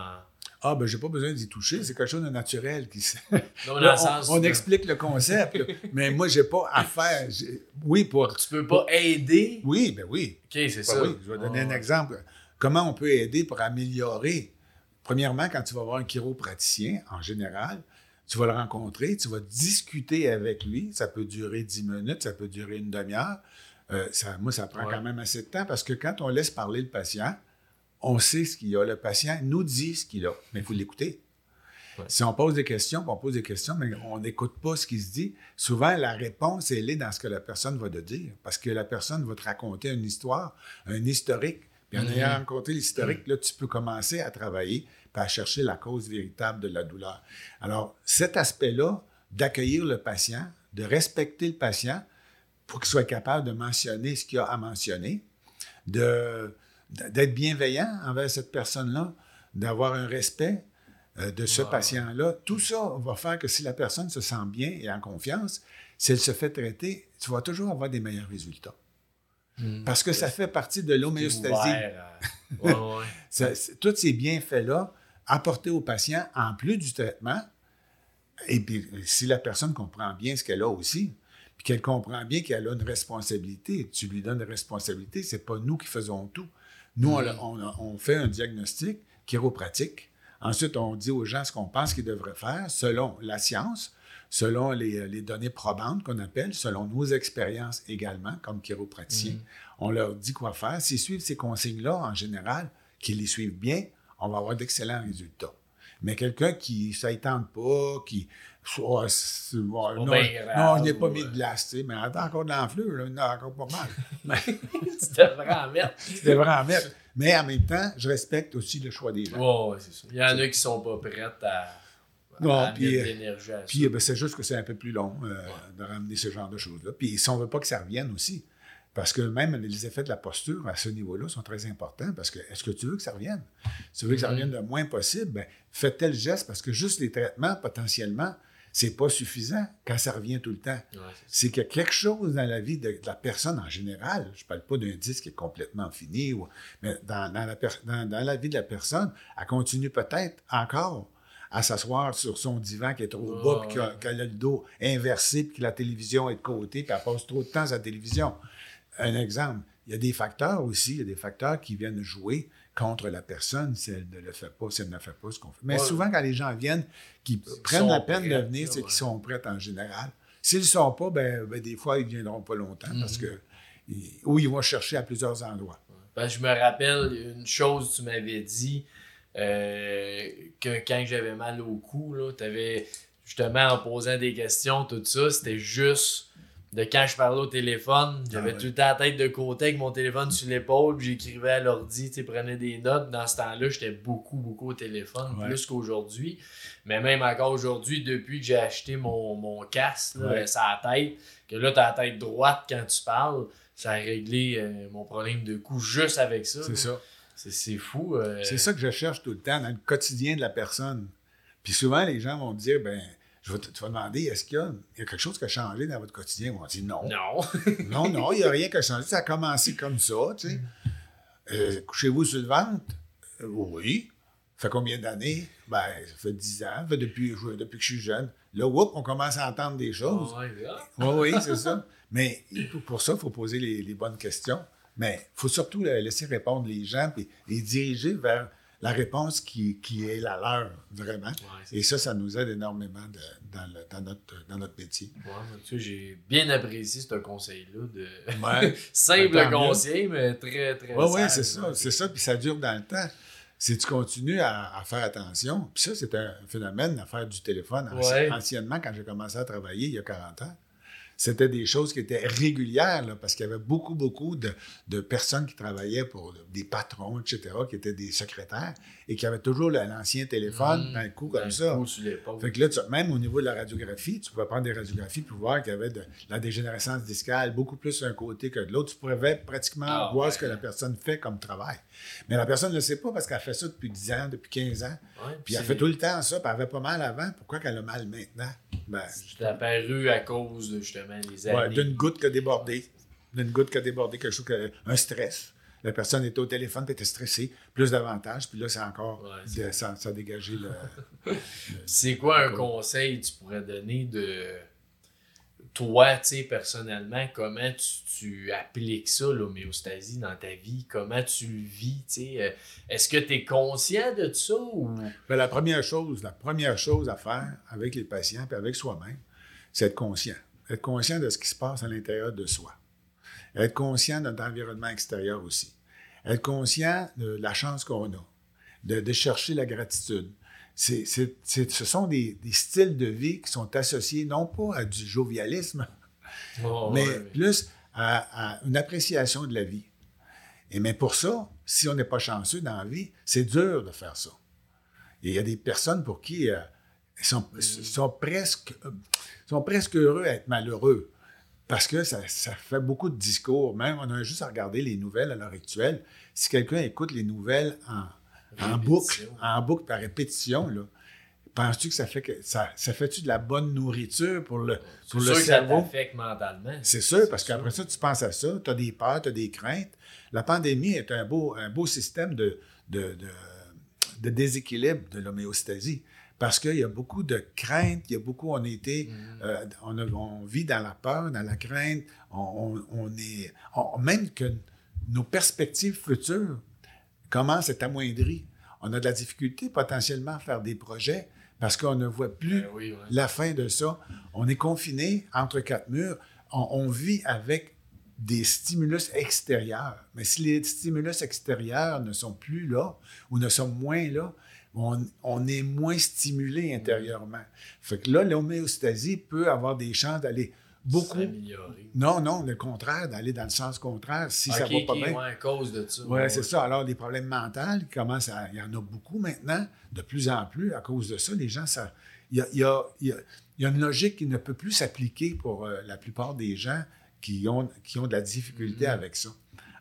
Ah, ben, j'ai pas besoin d'y toucher, c'est quelque chose de naturel qui Non, [laughs] Là, on, explique le concept, là, [laughs] mais moi, j'ai pas à faire. Oui, pour. Tu peux pas aider? Oui, ben oui. Ok, c'est Ben ça. oui, je vais donner un Ouais. exemple. Comment on peut aider pour améliorer? Premièrement, quand tu vas voir un chiropraticien, en général, tu vas le rencontrer, tu vas discuter avec lui. Ça peut durer 10 minutes, ça peut durer une demi-heure. Euh, ça, moi, ça prend Ouais. quand même assez de temps parce que quand on laisse parler le patient, on sait ce qu'il a. Le patient nous dit ce qu'il a, mais il faut l'écouter. Ouais. Si on pose des questions, on pose des questions, mais on n'écoute pas ce qui se dit, souvent la réponse, elle est dans ce que la personne va te dire. Parce que la personne va te raconter une histoire, un historique. Puis en Mhm. ayant raconté l'historique, là, tu peux commencer à travailler puis à chercher la cause véritable de la douleur. Alors, cet aspect-là, d'accueillir le patient, de respecter le patient pour qu'il soit capable de mentionner ce qu'il a à mentionner, de, d'être bienveillant envers cette personne-là, d'avoir un respect euh, de ce patient-là. Tout ça va faire que si la personne se sent bien et en confiance, si elle se fait traiter, tu vas toujours avoir des meilleurs résultats. Hmm. Parce que ça fait partie de l'homéostasie. À- Ouais, ouais. [laughs] Ça- tous ces bienfaits-là apportés au patient en plus du traitement. Et puis, si la personne comprend bien ce qu'elle a aussi, qu'elle comprend bien qu'elle a une responsabilité, tu lui donnes une responsabilité, c'est pas nous qui faisons tout. Nous, on, Mm. on- on fait un diagnostic chiropratique. Ensuite, on dit aux gens ce qu'on pense qu'ils devraient faire selon la science, selon les, les données probantes qu'on appelle, selon nos expériences également comme chiropraticiens. Mm. On leur dit quoi faire. S'ils suivent ces consignes-là, en général, qu'ils les suivent bien, on va avoir d'excellents résultats. Mais quelqu'un qui ne tente pas, qui. Oh, oh, non, je n'ai pas mis de euh, glace, tu sais, mais attends encore de l'enflure, il y en a encore pas mal. [laughs] Mais tu devrais en mettre. [laughs] tu devrais en mettre. Mais en même temps, je respecte aussi le choix des gens. Ouais, c'est ça. Il y en a qui sont pas prêtes à, Non, puis, euh. Puis, eh ben, c'est juste que c'est un peu plus long euh, de ramener ce genre de choses-là. Puis, si on ne veut pas que ça revienne aussi, parce que même les effets de la posture à ce niveau-là sont très importants, parce que est-ce que tu veux que ça revienne? Si tu veux que ça Mhm. revienne le moins possible, ben, fais tel geste, parce que juste les traitements, potentiellement, c'est pas suffisant quand ça revient tout le temps. Ouais, c'est qu'il y a quelque chose dans la vie de, de la personne en général. Je ne parle pas d'un disque qui est complètement fini, ou- mais dans, dans la per- dans- dans la vie de la personne, elle continue peut-être encore à s'asseoir sur son divan qui est trop bas, puis qu'elle a le dos inversé, puis que la télévision est de côté, puis elle passe trop de temps à la télévision. Un exemple, il y a des facteurs aussi, il y a des facteurs qui viennent jouer contre la personne si elle ne le fait pas, si elle ne fait pas ce qu'on fait. Mais Ouais. souvent, quand les gens viennent, qui prennent la peine de venir, c'est ouais. qu'ils sont prêts en général. S'ils ne le sont pas, ben, ben, des fois, ils ne viendront pas longtemps Mhm. parce que ils- ou ils vont chercher à plusieurs endroits. Ben, je me rappelle une chose, tu m'avais dit euh, que quand j'avais mal au cou, tu avais justement en posant des questions, tout ça, c'était juste de quand je parlais au téléphone, j'avais Ah ouais. tout le temps la tête de côté avec mon téléphone sur l'épaule, puis j'écrivais à l'ordi, tu prenais des notes. Dans ce temps-là, j'étais beaucoup, beaucoup au téléphone, Ouais. plus qu'aujourd'hui. Mais même encore aujourd'hui, depuis que j'ai acheté mon, mon casque, là, Ouais. ça a la tête, que là, tu as la tête droite quand tu parles, ça a réglé euh, mon problème de cou juste avec ça. C'est ça. C'est, c'est fou. euh, C'est ça que je cherche tout le temps dans le quotidien de la personne. Puis souvent, les gens vont me dire, ben, je vais te, tu vas demander, est-ce qu'il y, a, il y a quelque chose qui a changé dans votre quotidien? On va dire non. Non. [laughs] Non, non, il n'y a rien qui a changé. Ça a commencé comme ça, tu sais. Euh, couchez-vous sur le ventre? Euh, oui. Ça fait combien d'années? Ben, ça fait 10 ans. Ça fait depuis, depuis que je suis jeune. Là, whoop, on commence à entendre des choses. Ouais, ah. [laughs] Oui, oui, c'est ça. Mais pour- ça, il faut poser les, les bonnes questions. Mais il faut surtout laisser répondre les gens et les diriger vers la réponse qui, qui est la leur, vraiment. Ouais, Et ça, ça nous aide énormément de- dans, le- dans notre, dans notre métier. Ouais, j'ai bien apprécié ce conseil-là. De... Ouais. [laughs] Simple conseil, mais très, très. Oui, oui, c'est ça. C'est ça, puis ça dure dans le temps. si tu continues à, faire attention, puis ça, c'est un phénomène à faire du téléphone. Anciennement, quand j'ai commencé à travailler il y a 40 ans, c'était des choses qui étaient régulières, parce qu'il y avait beaucoup, beaucoup de, personnes qui travaillaient pour des patrons, etc., qui étaient des secrétaires et qui avaient toujours l'ancien téléphone, mmh, un coup comme ça. fait que là, même au niveau de la radiographie, tu pouvais prendre des radiographies pour voir qu'il y avait de la dégénérescence discale beaucoup plus d'un côté que de l'autre. Tu pouvais pratiquement ah, voir ce que la personne fait comme travail. Mais la personne ne le sait pas parce qu'elle fait ça depuis 10 ans, depuis 15 ans. puis elle fait tout le temps ça, puis elle avait pas mal avant. Pourquoi qu'elle a mal maintenant? Ben, c'est apparu à cause de justement les années. Ouais, d'une goutte qui a débordé. D'une goutte qui a débordé, quelque chose, un stress. La personne était au téléphone, puis était stressée, plus davantage, puis là, c'est encore, ça, ça, a dégagé le [laughs] c'est quoi un conseil que tu pourrais donner de toi, tu sais, personnellement, comment tu, appliques ça, l'homéostasie, dans ta vie? Comment tu le vis, tu sais? Euh, est-ce que tu es conscient de ça ou... Ben, la première chose, la première chose à faire avec les patients et avec soi-même, c'est être conscient. Être conscient de ce qui se passe à l'intérieur de soi. Être conscient de notre environnement extérieur aussi. Être conscient de la chance qu'on a, de chercher la gratitude, ce sont des, styles de vie qui sont associés non pas à du jovialisme, [laughs] oh, mais plus à, une appréciation de la vie. Et mais pour ça, si on n'est pas chanceux dans la vie, c'est dur de faire ça. Et il y a des personnes pour qui euh, sont, sont, presque, sont presque heureux à être malheureux. Parce que ça, ça, fait beaucoup de discours. Même, on a juste à regarder les nouvelles à l'heure actuelle. Si quelqu'un écoute les nouvelles en, en boucle, en boucle par répétition, là. Penses-tu que ça fait que ça, ça fait-tu de la bonne nourriture pour le, pour le cerveau? Que ça mentalement. C'est sûr, parce qu'après ça, tu penses à ça, tu as des peurs, tu as des craintes. La pandémie est un beau, un beau système de, de, de, déséquilibre de l'homéostasie. Parce qu'il y a beaucoup de craintes, il y a beaucoup, on était, mm. euh, on, on, vit dans la peur, dans la crainte, on, on est, même que nos perspectives futures commence à être amoindri. On a de la difficulté potentiellement à faire des projets parce qu'on ne voit plus ben la fin de ça. On est confiné entre quatre murs. On, vit avec des stimulus extérieurs. Mais si les stimulus extérieurs ne sont plus là ou ne sont moins là, on, est moins stimulé intérieurement. Fait que là, l'homéostasie peut avoir des chances d'aller beaucoup. Non, non, le contraire, d'aller dans le sens contraire, si ça va pas bien. à cause de ça. Oui, c'est ça. Alors, les problèmes mentaux, commencent à, il y en a beaucoup maintenant, de plus en plus, à cause de ça. Les gens, ça, il, y a, une logique qui ne peut plus s'appliquer pour euh, la plupart des gens qui ont, qui ont de la difficulté mm-hmm. avec ça.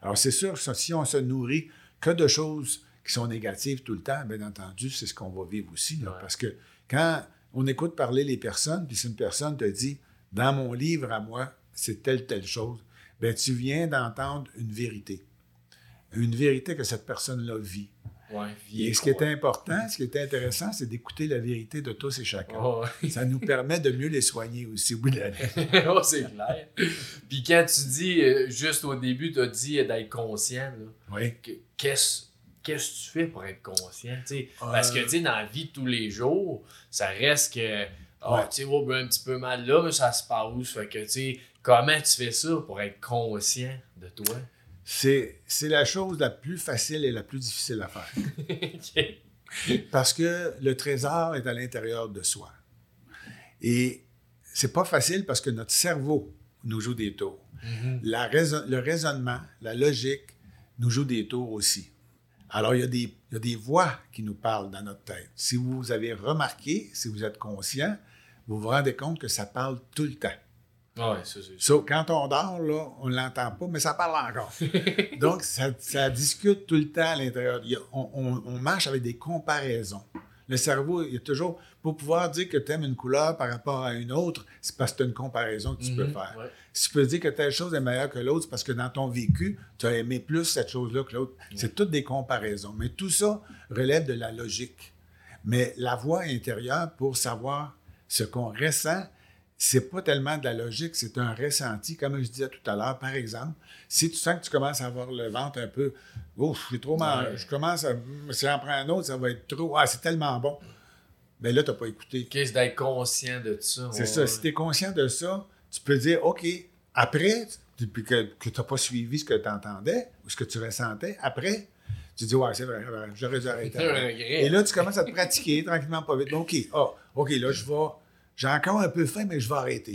Alors, c'est sûr, si on se nourrit que de choses qui sont négatives tout le temps, bien entendu, c'est ce qu'on va vivre aussi. Parce que quand on écoute parler les personnes, puis si une personne te dit dans mon livre à moi, c'est telle, telle chose, ben tu viens d'entendre une vérité. Une vérité que cette personne-là vit. et ce qui est important, ce qui est intéressant, c'est d'écouter la vérité de tous et chacun. Ça nous permet de mieux les soigner aussi au bout de oh, c'est clair. Puis quand tu dis, euh, juste au début, tu as dit d'être conscient, qu'est-ce qu'est-ce que tu fais pour être conscient? Parce que euh. dans la vie de tous les jours, ça reste que ah, tu sais, ben, un petit peu mal là, mais ça se passe. Fait que, tu sais, comment tu fais ça pour être conscient de toi? C'est, la chose la plus facile et la plus difficile à faire. [laughs] Parce que le trésor est à l'intérieur de soi. Et c'est pas facile parce que notre cerveau nous joue des tours. Mm-hmm. la le raisonnement, la logique nous joue des tours aussi. Alors, il y, a des, il y, a des, voix qui nous parlent dans notre tête. Si vous avez remarqué, si vous êtes conscient, vous vous rendez compte que ça parle tout le temps. Ah oui, ça, so, Quand on dort, là, on ne l'entend pas, mais ça parle encore. [laughs] Donc, ça, discute tout le temps à l'intérieur. On, marche avec des comparaisons. Le cerveau, il y a toujours, pour pouvoir dire que tu aimes une couleur par rapport à une autre, c'est parce que tu as une comparaison que tu peux mhm, faire. Si tu peux dire que telle chose est meilleure que l'autre, c'est parce que dans ton vécu, tu as aimé plus cette chose-là que l'autre. C'est toutes des comparaisons. Mais tout ça relève de la logique. Mais la voix intérieure, pour savoir ce qu'on ressent, c'est pas tellement de la logique, c'est un ressenti. Comme je disais tout à l'heure, par exemple, si tu sens que tu commences à avoir le ventre un peu, ouf, j'ai trop mal, je commence à, si j'en prends un autre, ça va être trop, ah, c'est tellement bon. Mais ben là, tu n'as pas écouté. Qu'est-ce d'être conscient de ça? C'est ça. Si tu es conscient de ça, tu peux dire, OK, après, depuis que, que tu n'as pas suivi ce que tu entendais ou ce que tu ressentais, après, Tu dis, ouais, c'est vrai, j'aurais dû arrêter. [laughs] Et là, tu commences à te pratiquer tranquillement, pas vite. OK, ah, OK, là, je vais. J'ai encore un peu faim, mais je vais arrêter.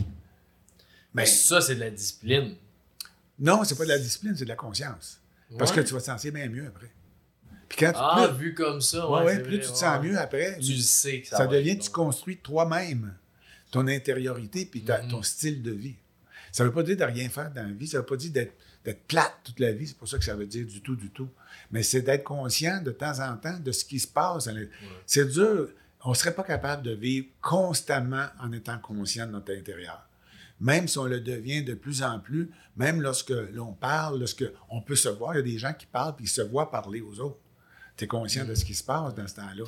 Mais Mais ça, c'est de la discipline. non, c'est pas de la discipline, c'est de la conscience. Parce que tu vas te sentir bien mieux après. Puis quand tu, Ah, plus, vu comme ça, ouais, plus vrai, tu te ouais. sens mieux après, Tu le sais que ça, ça va devient, être tu bon. construis toi-même ton intériorité puis ta- Mhm. ton style de vie. Ça veut pas dire de rien faire dans la vie, ça veut pas dire d'être, plate toute la vie, c'est pas ça que ça veut dire du tout, du tout. Mais c'est d'être conscient de temps en temps de ce qui se passe. C'est dur, on serait pas capable de vivre constamment en étant conscient de notre intérieur. Même si on le devient de plus en plus, même lorsque l'on parle, lorsque on peut se voir, il y a des gens qui parlent puis ils se voient parler aux autres. Tu es conscient de ce qui se passe dans ce temps-là.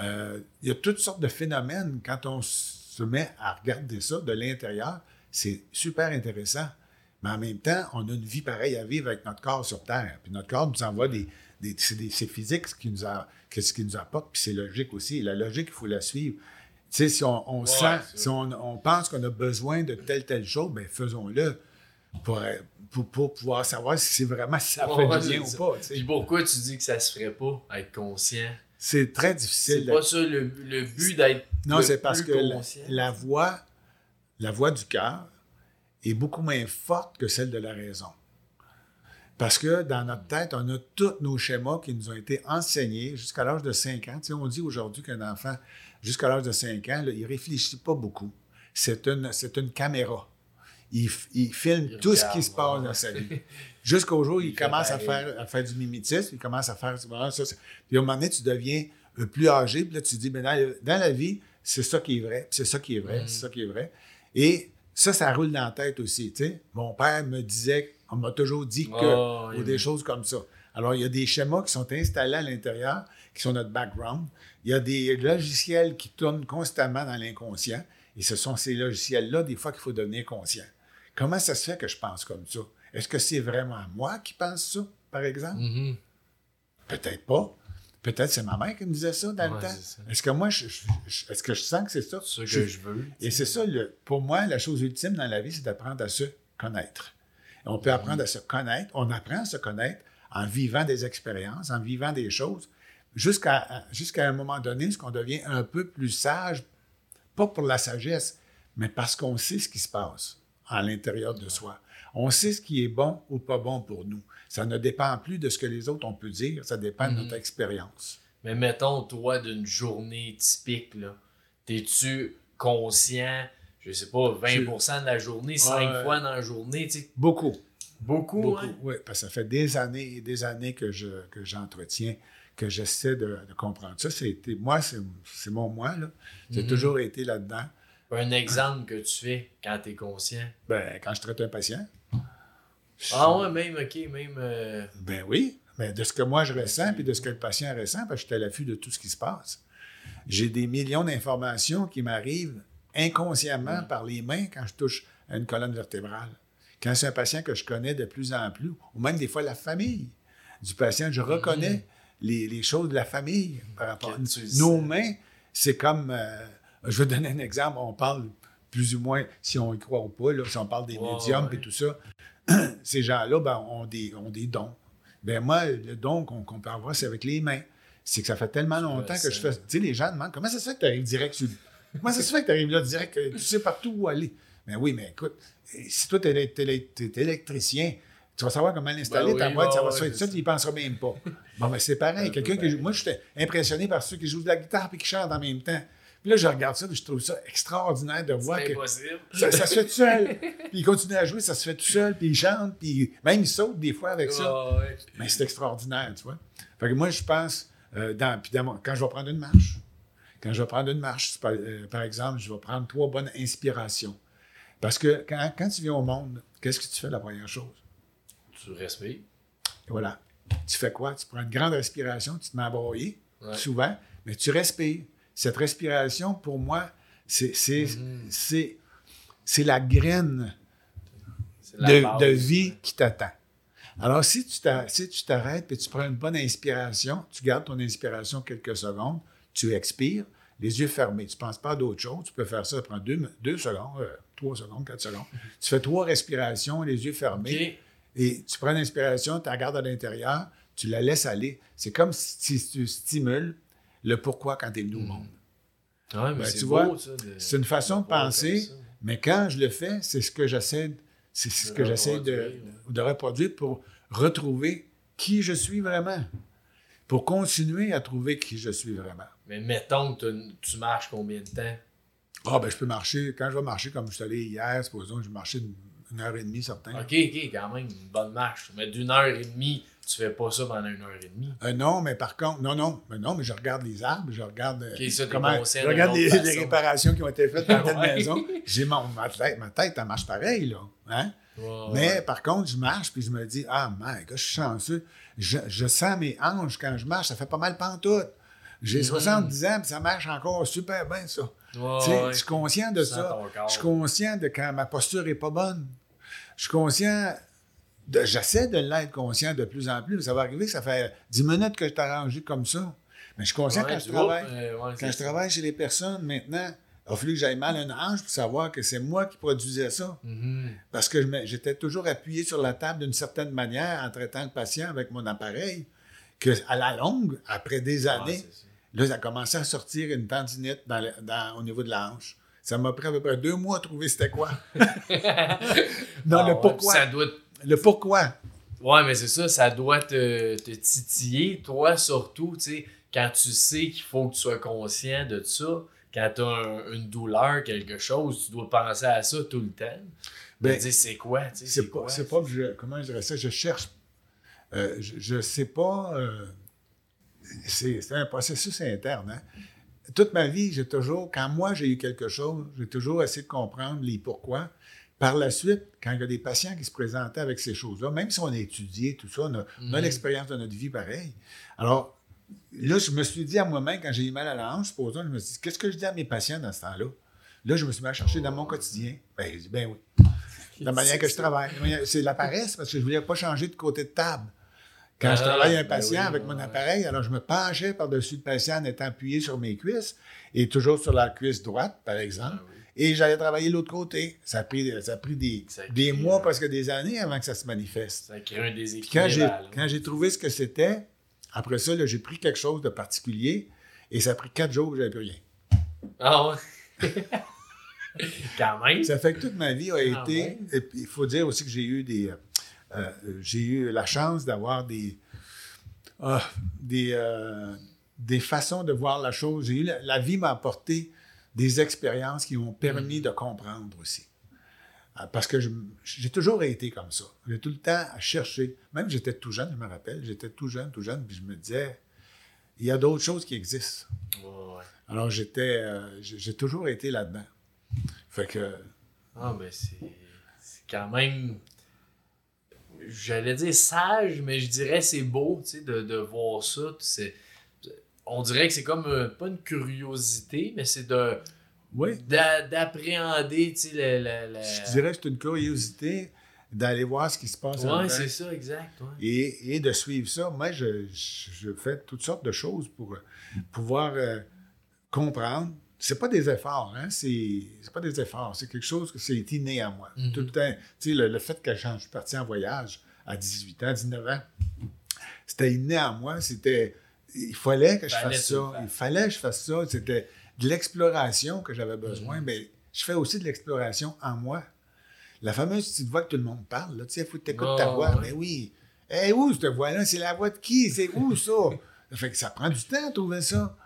Euh, il y a toutes sortes de phénomènes quand on se met à regarder ça de l'intérieur. C'est super intéressant. Mais en même temps, on a une vie pareille à vivre avec notre corps sur Terre. Puis notre corps nous envoie des. C'est, c'est physique ce qui nous, a, ce qui nous apporte, puis c'est logique aussi. La logique, il faut la suivre. Tu sais, si on, on Ouais, sent, c'est si on, on pense qu'on a besoin de telle, telle chose, bien, faisons-le pour, pour, pour pouvoir savoir si c'est vraiment si ça Ouais, fait du bien c'est ou pas. tu sais. Puis pourquoi tu dis que ça se ferait pas, être conscient? C'est très C'est difficile. pas ça le, le but d'être Non, c'est parce que la, la voix, la voix du cœur est beaucoup moins forte que celle de la raison. Parce que dans notre tête, on a tous nos schémas qui nous ont été enseignés jusqu'à l'âge de 5 ans. Tu sais, on dit aujourd'hui qu'un enfant, jusqu'à l'âge de 5 ans, là, il ne réfléchit pas beaucoup. C'est une, c'est une caméra. Il, filme Il tout ce qui se passe ouais. dans sa vie. Jusqu'au jour où il, commence à faire, à faire du mimétisme, il commence à faire voilà, ça. Puis à un moment donné, tu deviens euh, plus âgé, puis là, tu te dis, mais dans, dans la vie, c'est ça qui est vrai, c'est ça qui est vrai, Mm. c'est ça qui est vrai. Et ça, ça roule dans la tête aussi. tu sais. Mon père me disait, on m'a toujours dit que, Oh, ou oui, des choses comme ça. Alors, il y a des schémas qui sont installés à l'intérieur, qui sont notre background. Il y a des logiciels qui tournent constamment dans l'inconscient. Et ce sont ces logiciels-là, des fois, qu'il faut devenir conscient. Comment ça se fait que je pense comme ça? Est-ce que c'est vraiment moi qui pense ça, par exemple? Mhm. Peut-être pas. Peut-être c'est ma mère qui me disait ça dans Ouais, le temps. Est-ce que moi, je, je- je- est-ce que je sens que c'est ça? C'est ce que je veux. et c'est ça, le, pour moi, la chose ultime dans la vie, c'est d'apprendre à se connaître. On peut apprendre à se connaître, on apprend à se connaître en vivant des expériences, en vivant des choses, jusqu'à un moment donné, ce qu'on devient un peu plus sage, pas pour la sagesse, mais parce qu'on sait ce qui se passe à l'intérieur de soi. On sait ce qui est bon ou pas bon pour nous. Ça ne dépend plus de ce que les autres ont pu dire, ça dépend de notre expérience. Mais mettons, toi, d'une journée typique, là, t'es-tu conscient, je sais pas, 20% de la journée, 5 Ouais. fois dans la journée, tu sais? Beaucoup. Beaucoup, Beaucoup, hein? oui, parce que ça fait des années et des années que je que j'entretiens, que j'essaie de, de comprendre ça. C'était moi, c'est c'est mon moi là. J'ai Mhm. toujours été là-dedans. Un exemple que tu fais quand t'es conscient? Ben, quand je traite un patient, je- Ah ouais, même, ok, même... euh, ben oui, mais de ce que moi je ressens puis de ce que le patient ressent, parce que j'étais à l'affût de tout ce qui se passe. J'ai des millions d'informations qui m'arrivent inconsciemment par les mains quand je touche à une colonne vertébrale. Quand c'est un patient que je connais de plus en plus, ou même des fois la famille du patient, je reconnais les, les choses de la famille par rapport le Nos mains, c'est comme, euh, je vais donner un exemple, on parle plus ou moins, si on y croit ou pas, là, si on parle des médiums ouais. et tout ça, [clears throat] ces gens-là ben, ont, des, ont des dons. Ben moi, le don qu'on peut avoir, c'est avec les mains. C'est que ça fait tellement longtemps que je fais. Tu sais, les gens demandent comment ça se fait que tu arrives direct sur le- Comment ça se fait que tu arrives là direct, que tu sais partout où aller? Ben oui, mais écoute, si toi, tu es, électricien, tu vas savoir comment l'installer, Ben ta oui, boîte, ça va se faire tout ça, tu n'y penseras même pas. Bon, ben c'est pareil. Un Quelqu'un pareil. Moi, j'étais impressionné par ceux qui jouent de la guitare et qui chantent en même temps. Puis là, je regarde ça, puis je trouve ça extraordinaire de voir C'est que impossible. ça, ça se fait tout seul. puis il continue à jouer, ça se fait tout seul, puis il chante, puis même il saute des fois avec ça. Ouais. Mais c'est extraordinaire, tu vois. Fait que moi, je pense, euh, dans, puis dans quand je vais prendre une marche, quand je vais prendre une marche, par, euh, par exemple, je vais prendre trois bonnes inspirations. Parce que quand, quand tu viens au monde, qu'est-ce que tu fais la première chose? Tu respires. Voilà. Tu fais quoi? Tu prends une grande respiration, tu te mets à broyer, Ouais. souvent, mais tu respires. Cette respiration, pour moi, c'est Mhm. la graine la de, base. de vie qui t'attend. Alors, si tu si tu t'arrêtes et tu prends une bonne inspiration, tu gardes ton inspiration quelques secondes, tu expires, les yeux fermés. Tu ne penses pas à d'autre chose. Tu peux faire ça, ça prend deux, deux secondes, euh, trois secondes, quatre secondes. Tu fais trois respirations, les yeux fermés, et tu prends l'inspiration, tu la gardes à l'intérieur, tu la laisses aller. C'est comme si tu stimules le pourquoi quand tu es venu au monde. Ouais, mais Ben, c'est tu beau, vois, C'est une façon de penser, mais quand je le fais, c'est ce que j'essaie, c'est ce que j'essaie de reproduire pour retrouver qui je suis vraiment. Pour continuer à trouver qui je suis vraiment. Mais mettons que tu- marches combien de temps? Ah, ben, je peux marcher. Quand je vais marcher comme je suis allé hier, supposons que je marchais une, une heure et demie, certain. Ok, ok, quand même, une bonne marche. Mais d'une heure et demie, tu fais pas ça pendant une heure et demie. Euh, non, mais par contre, non, non, mais non, mais je regarde les arbres, je regarde, euh, ça, comment, je regarde les, réparations qui ont été faites dans [laughs] telle Ouais. maison. J'ai mon, ma tête, ma tête, elle marche pareil, là. Hein? Mais ouais. par contre, je marche puis je me dis, ah, my God, je suis chanceux. Je, je sens mes hanches quand je marche, ça fait pas mal pantoute. J'ai 70 ans puis ça marche encore super bien, ça. Ouais. Je suis conscient de ça. Je suis conscient de quand ma posture est pas bonne. Je suis conscient. de- J'essaie de l'être conscient de plus en plus. Ça va arriver, ça fait 10 minutes que je t'ai arrangé comme ça. Mais je suis conscient Ouais, quand je travaille. vois, euh, ouais, Quand je travaille chez les personnes, maintenant, il a fallu que j'aille mal à une hanche pour savoir que c'est moi qui produisais ça. Mhm. Parce que j'étais toujours appuyé sur la table d'une certaine manière en traitant le patient avec mon appareil, que à la longue, après des Ouais, années, là, ça a commencé à sortir une tendinite dans le- dans- au niveau de la hanche. Ça m'a pris à peu près deux mois à trouver c'était quoi. [laughs] non, Ah le ouais, pourquoi. puis Ça doit Le pourquoi. Ouais, mais c'est ça, ça doit te, te titiller, toi surtout, tu sais, quand tu sais qu'il faut que tu sois conscient de ça, quand tu as une douleur, quelque chose, tu dois penser à ça tout le temps. Ben, c'est quoi, C'est pas, pas que je. Comment je dirais ça? Je cherche. euh, je, je sais pas. euh, c'est, un processus interne. hein. Toute ma vie, j'ai toujours. Quand moi, j'ai eu quelque chose, j'ai toujours essayé de comprendre les pourquoi. Par la suite, quand il y a des patients qui se présentaient avec ces choses-là, même si on a étudié tout ça, on a, a Mhm. l'expérience de notre vie pareil. Alors, là, je me suis dit à moi-même, quand j'ai eu mal à la hanche, supposons, je me suis dit, qu'est-ce que je dis à mes patients dans ce temps-là? Là, je me suis mis à chercher dans mon quotidien. Ben, j'ai dit, ben oui. La manière que je travaille. C'est la paresse parce que je ne voulais pas changer de côté de table. Quand je Ah, travaillais un ben patient oui, avec mon appareil, alors je me penchais par-dessus le patient en étant appuyé sur mes cuisses et toujours sur la cuisse droite, par exemple. Ah oui. Et j'allais travailler l'autre côté. Ça a pris, ça a pris des, Ça a des pris, mois, presque des années avant que ça se manifeste. Ça crée un déséquilibre. quand j'ai trouvé ce que c'était, après ça, j'ai pris quelque chose de particulier et ça a pris quatre jours que j'avais plus rien. Ah ouais? [laughs] quand même. Ça fait que toute ma vie a été. il faut dire aussi que j'ai eu des. euh, euh, j'ai eu la chance d'avoir des. ah, des, euh, des façons de voir la chose. Eu la, la vie m'a apporté des expériences qui m'ont Mm. permis de comprendre aussi. Euh, Parce que j'ai toujours été comme ça. J'ai tout le temps à chercher. Même j'étais tout jeune, je me rappelle. J'étais tout jeune, tout jeune, puis je me disais, il y a d'autres choses qui existent. Ouais. Alors j'étais, euh, j'ai toujours été là-dedans. Fait que, Ah, mais c'est c'est quand même. J'allais dire sage, mais je dirais c'est beau, tu sais, de, de voir ça. On dirait que c'est comme, euh, pas une curiosité, mais c'est de oui, d'a- d'appréhender, tu sais, le, le- le- Je dirais que c'est une curiosité d'aller voir ce qui se passe dedans c'est ça, exact. ouais. et, et de suivre ça. Moi, je, je, je fais toutes sortes de choses pour pouvoir euh, comprendre. C'est pas des efforts, hein? C'est c'est pas des efforts. C'est quelque chose que c'est inné à moi. Mhm. Tout le temps. Tu sais, le, le fait que je suis parti en voyage à 18 ans, 19 ans, c'était inné à moi. C'était. Il fallait que je Fallait fasse ça. Il fallait que je fasse ça. C'était de l'exploration que j'avais Mhm. besoin. Mais je fais aussi de l'exploration en moi. La fameuse petite voix que tout le monde parle, là, tu sais, il faut que tu écoutes ta Oh, voix. ouais. Mais oui. Eh, où cette voix-là? C'est la voix de qui? C'est où ça? ça fait que ça prend du temps à trouver ça.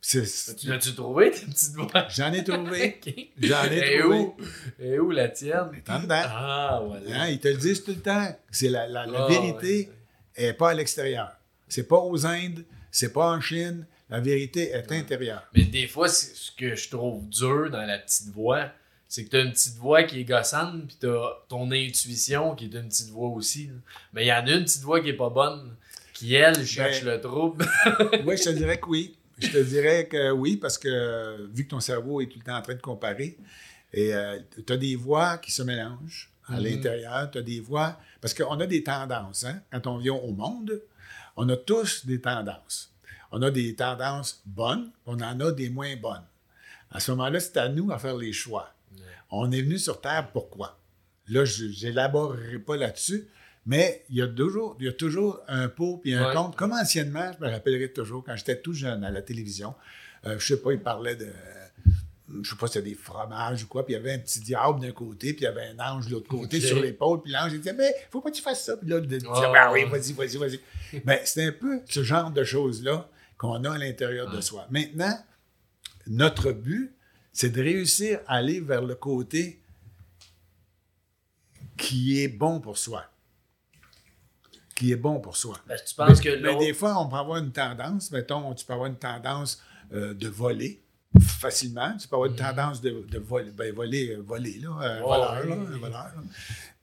C'est- c'est- Tu l'as-tu trouvé, ta petite voix? J'en ai trouvé. [laughs] J'en ai Et trouvé. où? Et où la tienne? En dedans. Ah, voilà. Hein, ils te le disent tout le temps. C'est la, la- la Ah, vérité ouais. n'est pas à l'extérieur. C'est pas aux Indes, c'est pas en Chine. La vérité est intérieure. Mais des fois, ce que je trouve dur dans la petite voix, c'est que t'as une petite voix qui est gossante, puis t'as ton intuition qui est une petite voix aussi. là. Mais il y en a une petite voix qui est pas bonne, qui elle cherche Ben, le trouble. [laughs] Oui, je te dirais que oui. Je te dirais que oui, parce que euh, vu que ton cerveau est tout le temps en train de comparer, et tu as des voix qui se mélangent à Mhm. l'intérieur, tu as des voix. Parce qu'on a des tendances. Hein? Quand on vient au monde, on a tous des tendances. On a des tendances bonnes, on en a des moins bonnes. À ce moment-là, c'est à nous à faire les choix. On est venu sur Terre pourquoi? Là, je n'élaborerai pas là-dessus, Mais il y a toujours, il y a toujours un pot puis un Ouais. contre. Comme anciennement, je me rappellerai toujours, quand j'étais tout jeune à la télévision, euh, je sais pas, il parlait de. Je sais pas si c'était des fromages ou quoi, puis il y avait un petit diable d'un côté, puis il y avait un ange de l'autre côté sur l'épaule, puis l'ange il disait Mais faut pas que tu fasses ça. Puis là, il disait Ah oui, vas-y, vas-y, vas-y. [laughs] Ben, c'est un peu ce genre de choses-là qu'on a à l'intérieur de soi. Maintenant, notre but, c'est de réussir à aller vers le côté qui est bon pour soi. Qui est bon pour soi. Ben, tu penses mais, que mais des fois, on peut avoir une tendance, mettons, tu peux avoir une tendance euh, de voler facilement. Tu peux avoir une tendance de, de voler, ben, voler, euh, voler, là, Ouais, voleur, là, voleur,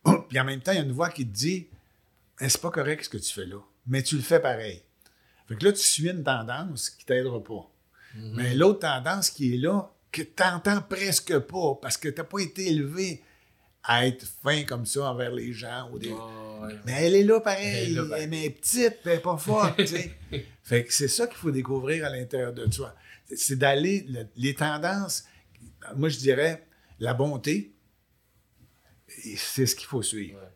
là. Puis en même temps, il y a une voix qui te dit c'est pas correct ce que tu fais là, mais tu le fais pareil. Fait que là, tu suis une tendance qui t'aidera pas. Mhm. Mais l'autre tendance qui est là, que tu n'entends presque pas parce que tu n'as pas été élevé à être fin comme ça envers les gens. Ou des... Ouais. Mais elle est là Elle est pareil. là Elle, pareil. mais elle est petite, pas forte. [laughs] fait que c'est ça qu'il faut découvrir à l'intérieur de toi. C'est- d'aller. le- les tendances, moi je dirais, la bonté, c'est ce qu'il faut suivre. Ouais.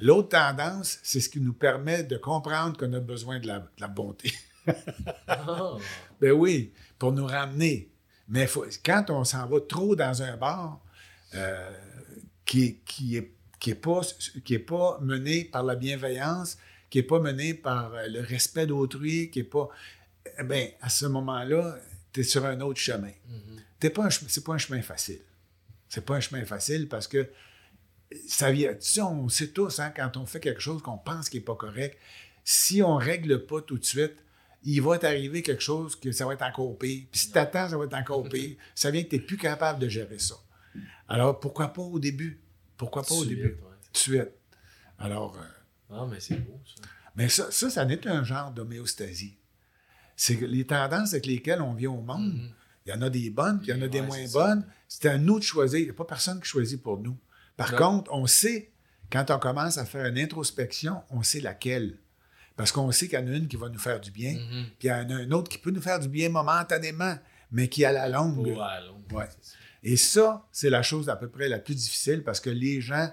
L'autre tendance, c'est ce qui nous permet de comprendre qu'on a besoin de la, de la bonté. Ah. [laughs] Ben oui, pour nous ramener. Mais faut- quand on s'en va trop dans un bar euh, qui, qui est, qui, est pas, qui est pas mené par la bienveillance, qui n'est pas mené par le respect d'autrui, qui est pas. Bien, à ce moment-là, tu es sur un autre chemin. Mhm. Ce pas un c'est pas un chemin facile. C'est pas un chemin facile parce que ça vient. Tu sais, on sait tous, hein, quand on fait quelque chose qu'on pense qui n'est pas correct, si on ne règle pas tout de suite, il va t'arriver quelque chose que ça va être encore pire. Puis si tu attends, ça va être encore pire. Ça vient que tu n'es plus capable de gérer ça. Alors, pourquoi pas au début? Pourquoi pas au Suite, début? ouais. Tout de suite. Alors, euh, Ah, mais c'est beau, ça. mais ça, ça, ça n'est un genre d'homéostasie. C'est que les tendances avec lesquelles on vient au monde. Mhm. Il y en a des bonnes, puis il y en a des Ouais, moins bonnes. C'est à nous de choisir. Il n'y a pas personne qui choisit pour nous. Par Non. contre, on sait, quand on commence à faire une introspection, on sait laquelle. Parce qu'on sait qu'il y en a une qui va nous faire du bien, Mhm. puis il y en a une autre qui peut nous faire du bien momentanément, mais qui à la longue. À long. Ouais. c'est ça. Et ça, c'est la chose à peu près la plus difficile parce que les gens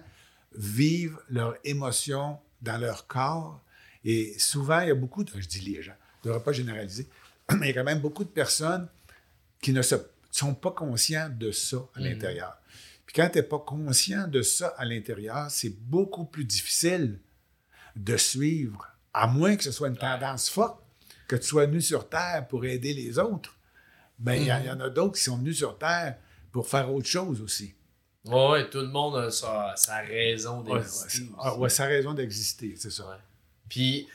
vivent leurs émotions dans leur corps. Et souvent, il y a beaucoup de. Je dis les gens, ne devrais pas généraliser, [clears throat] mais il y a quand même beaucoup de personnes qui ne se- sont pas conscients de ça à Mhm. l'intérieur. Puis quand tu n'es pas conscient de ça à l'intérieur, c'est beaucoup plus difficile de suivre, à moins que ce soit une tendance forte, que tu sois venu sur Terre pour aider les autres. Ben, il y en- il y, en a d'autres qui sont venus sur Terre pour faire autre chose aussi. Ouais, ouais, tout le monde a sa, sa raison d'exister. ouais, ah, ouais, sa raison d'exister, c'est ça. Puis,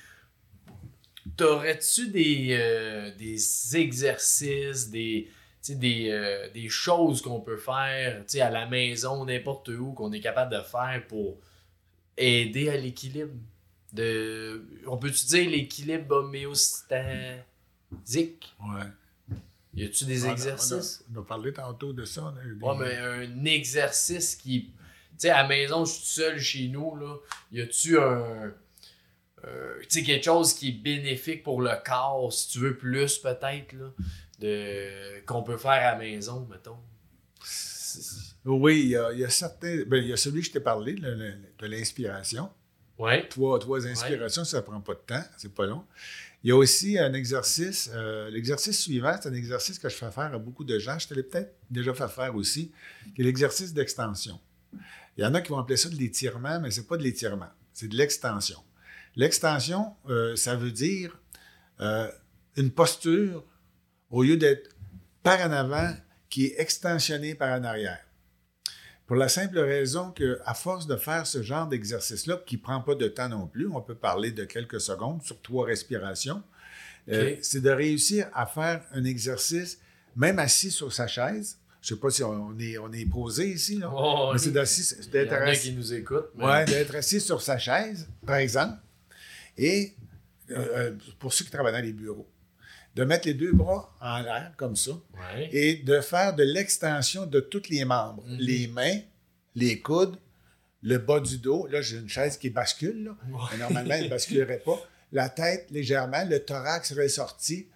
t'aurais-tu des, euh, des exercices, des, euh, des choses qu'on peut faire à la maison, n'importe où, qu'on est capable de faire pour aider à l'équilibre? De, on peut-tu dire l'équilibre homéostatique? Ouais. Y a-tu des On a- exercices? On a, on a parlé tantôt de ça. des- Ouais, mais un exercice qui. Tu sais, à la maison, je suis seul chez nous, là. Y a-tu un. Euh, tu sais, quelque chose qui est bénéfique pour le corps, si tu veux plus, peut-être, là, de, qu'on peut faire à la maison, mettons. Oui, il y a, il y a certains. ben, il y a celui que je t'ai parlé, le- le- de l'inspiration. Ouais. Trois, trois inspirations, ça ne prend pas de temps, c'est pas long. Il y a aussi un exercice. euh, L'exercice suivant, c'est un exercice que je fais faire à beaucoup de gens. Je te l'ai peut-être déjà fait faire aussi, qui est l'exercice d'extension. Il y en a qui vont appeler ça de l'étirement, mais ce n'est pas de l'étirement, c'est de l'extension. L'extension, euh, ça veut dire euh, une posture, au lieu d'être par en avant, qui est extensionnée par en arrière. Pour la simple raison qu'à force de faire ce genre d'exercice-là, qui ne prend pas de temps non plus, on peut parler de quelques secondes sur trois respirations, euh, c'est de réussir à faire un exercice, même assis sur sa chaise. Je ne sais pas si on est, on est posé ici, là. Oh, mais c'est d'assis- il y en d'être a assis, qui nous écoutent. mais- Ouais, d'être assis sur sa chaise, par exemple, et euh, euh, pour ceux qui travaillent dans les bureaux, de mettre les deux bras en l'air comme ça Ouais. et de faire de l'extension de tous les membres, Mhm. les mains, les coudes, le bas du dos. Là, j'ai une chaise qui bascule, là. Mais normalement, elle ne basculerait pas. La tête légèrement, le thorax ressorti.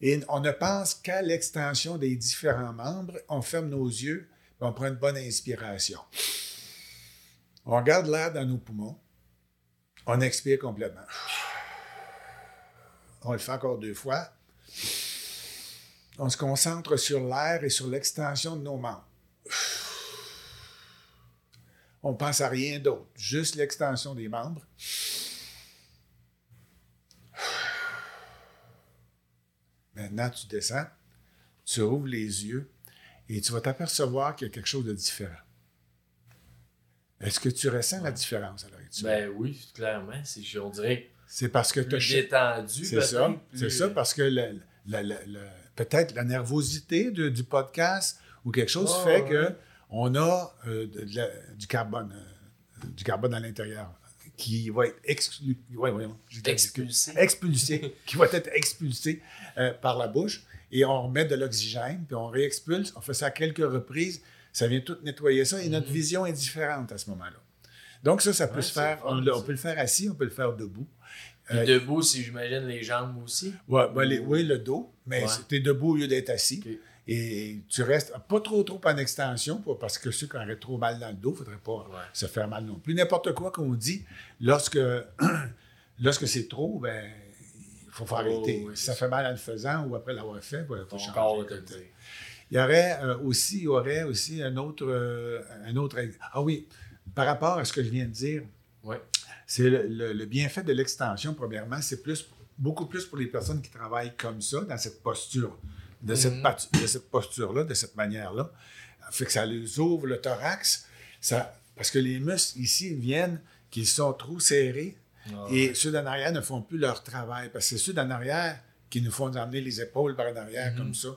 Et on ne pense qu'à l'extension des différents membres. On ferme nos yeux, on prend une bonne inspiration. On garde l'air dans nos poumons. On expire complètement. On le fait encore deux fois. On se concentre sur l'air et sur l'extension de nos membres. On pense à rien d'autre, juste l'extension des membres. Maintenant, tu descends, tu ouvres les yeux et tu vas t'apercevoir qu'il y a quelque chose de différent. Est-ce que tu ressens la différence à l'heure Ben oui, clairement. C'est, on dirait C'est parce que tu plus détendu, C'est ça. C'est ça, parce que peut-être la nervosité de- du podcast ou quelque chose Ah, fait ouais. que on a euh, de- de la- du carbone, euh, du carbone à l'intérieur qui va être exclu, ouais, ouais, j'ai dit- Expulsé. expulsé, [laughs] qui va être expulsé euh, par la bouche et on remet de l'oxygène puis on réexpulse. On fait ça à quelques reprises. Ça vient tout nettoyer ça et notre vision est différente à ce moment-là. Donc ça, ça peut. Ouais, se faire. on, peut le faire assis, on peut le faire debout. Euh, debout, si j'imagine les jambes aussi? Ouais, ben, les- oui, le dos, mais tu es debout au lieu d'être assis. Et tu restes pas trop trop en extension, parce que ceux qui auraient trop mal dans le dos, il ne faudrait pas se faire mal non plus. N'importe quoi qu'on dit, lorsque, [clears throat] lorsque c'est trop, ben il faut faut Oh, arrêter. oui, ça fait mal en le faisant ou après l'avoir fait, il faut changer. corps. Il y aurait euh, aussi, il y aurait aussi un autre, euh, un autre. Ah oui, par rapport à ce que je viens de dire, Ouais. c'est le, le- le bienfait de l'extension, premièrement, c'est plus, beaucoup plus pour les personnes qui travaillent comme ça, dans cette posture, de cette, Mhm. de cette posture-là, de cette manière-là. Fait que ça les ouvre le thorax, ça, parce que les muscles ici viennent qu'ils sont trop serrés Ah, et ceux d'en arrière ne font plus leur travail, parce que c'est ceux d'en arrière qui nous font emmener les épaules par en arrière Mhm. comme ça.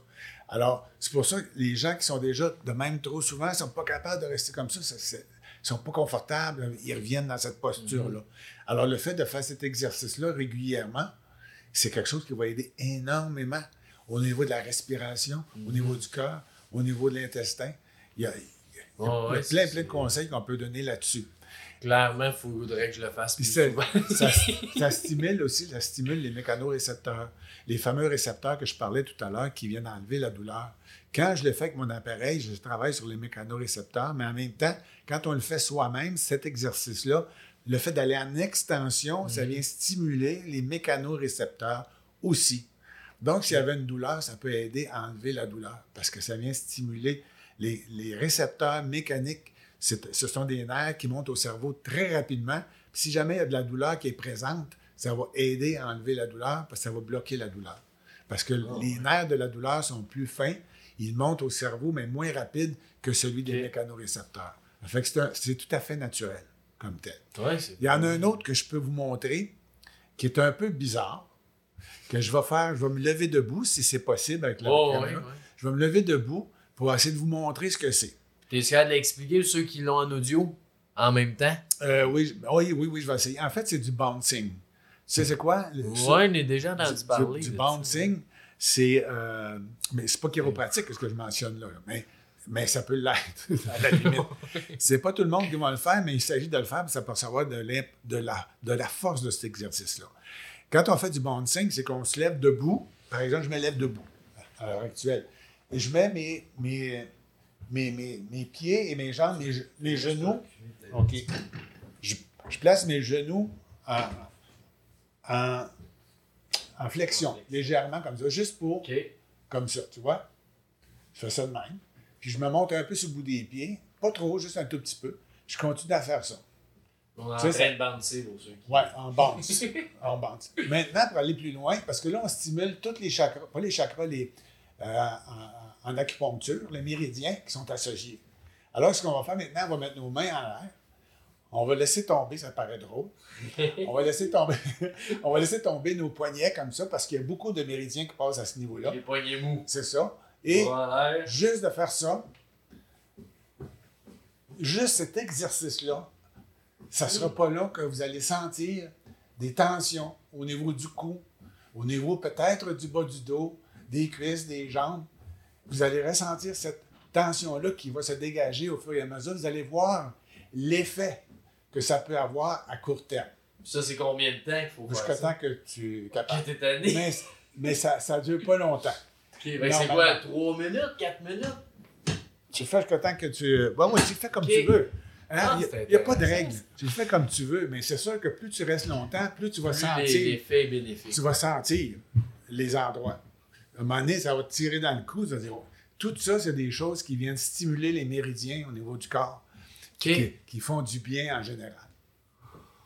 Alors, c'est pour ça que les gens qui sont déjà de même trop souvent ne sont pas capables de rester comme ça. Ils sont pas confortables, ils reviennent dans cette posture-là. Mhm. Alors, le fait de faire cet exercice-là régulièrement, c'est quelque chose qui va aider énormément au niveau de la respiration, au niveau du cœur, au niveau de l'intestin. Il y a, il y a- il y a ouais, plein, c'est- plein de conseils qu'on peut donner là-dessus. Clairement, il faudrait que je le fasse plus [laughs] ça, ça, [laughs] ça stimule aussi, ça stimule les mécanorécepteurs, les fameux récepteurs que je parlais tout à l'heure qui viennent enlever la douleur. Quand je le fais avec mon appareil, je travaille sur les mécanorécepteurs, mais en même temps, quand on le fait soi-même, cet exercice-là, le fait d'aller en extension, ça vient stimuler les mécanorécepteurs aussi. Donc, s'il y avait une douleur, ça peut aider à enlever la douleur parce que ça vient stimuler les, les récepteurs mécaniques. Ce sont des nerfs qui montent au cerveau très rapidement. Puis si jamais il y a de la douleur qui est présente, ça va aider à enlever la douleur parce que ça va bloquer la douleur. Parce que les nerfs de la douleur sont plus fins, ils montent au cerveau, mais moins rapides que celui des Ok. mécanorécepteurs. Ça fait que c'est tout à fait naturel comme tel. Ouais, Il y en a un autre que je peux vous montrer qui est un peu bizarre, que je vais faire, je vais me lever debout si c'est possible avec la Oh, caméra. ouais, ouais. Je vais me lever debout pour essayer de vous montrer ce que c'est. T'es capable de l'expliquer ceux qui l'ont en audio en même temps? Euh, oui, oui, oui, oui, je vais essayer. En fait, c'est du bouncing. Tu sais, c'est quoi? Le- Ouais, ça- on est déjà entendu du, parler. du de ça. C'est. euh, mais c'est pas chiropratique ce que je mentionne là, mais, mais ça peut l'être, [laughs] à la limite. [laughs] c'est pas tout le monde qui va le faire, mais il s'agit de le faire pour s'apercevoir de, de, la, de la force de cet exercice-là. Quand on fait du bouncing, c'est qu'on se lève debout. Par exemple, je me lève debout à l'heure actuelle. Et je mets mes, mes, mes, mes, mes pieds et mes jambes, mes, mes genoux. OK. Je, je place mes genoux en, en, en flexion, légèrement comme ça, juste pour, OK. comme ça, tu vois. Je fais ça de même. Puis je me monte un peu sur le bout des pieds, pas trop, juste un tout petit peu. Je continue à faire ça. On est en train de bouncer pour ceux qui. Ouais, en bounce. [laughs] en bounce. Maintenant, pour aller plus loin, parce que là, on stimule tous les chakras, pas les chakras, les, euh, en, en acupuncture, les méridiens qui sont associés. Alors, ce qu'on va faire maintenant, on va mettre nos mains en l'air. On va laisser tomber, ça paraît drôle. On va laisser tomber, [laughs] on va laisser tomber nos poignets comme ça parce qu'il y a beaucoup de méridiens qui passent à ce niveau-là. Les poignets mous. C'est ça. Et Voilà. juste de faire ça, juste cet exercice-là, ça ne sera pas là que vous allez sentir des tensions au niveau du cou, au niveau peut-être du bas du dos, des cuisses, des jambes. Vous allez ressentir cette tension-là qui va se dégager au fur et à mesure. Vous allez voir l'effet que ça peut avoir à court terme. Ça, c'est combien de temps qu'il faut faire Jusqu'à ça? temps que tu es capable. t'es. Mais, mais ça ne dure pas longtemps. Ok, c'est quoi, 3 minutes, 4 minutes? Tu fais jusqu'à temps que tu. Bon, moi, tu fais comme tu veux. Ah, Il c'est n'y a, pas de règle. Tu le fais comme tu veux, mais c'est sûr que plus tu restes longtemps, plus tu vas Plus sentir. les, bénéfiques. tu vas sentir les endroits. À un moment donné, ça va te tirer dans le cou. Ça va dire, oh, tout ça, c'est des choses qui viennent stimuler les méridiens au niveau du corps, Qui, qui font du bien en général.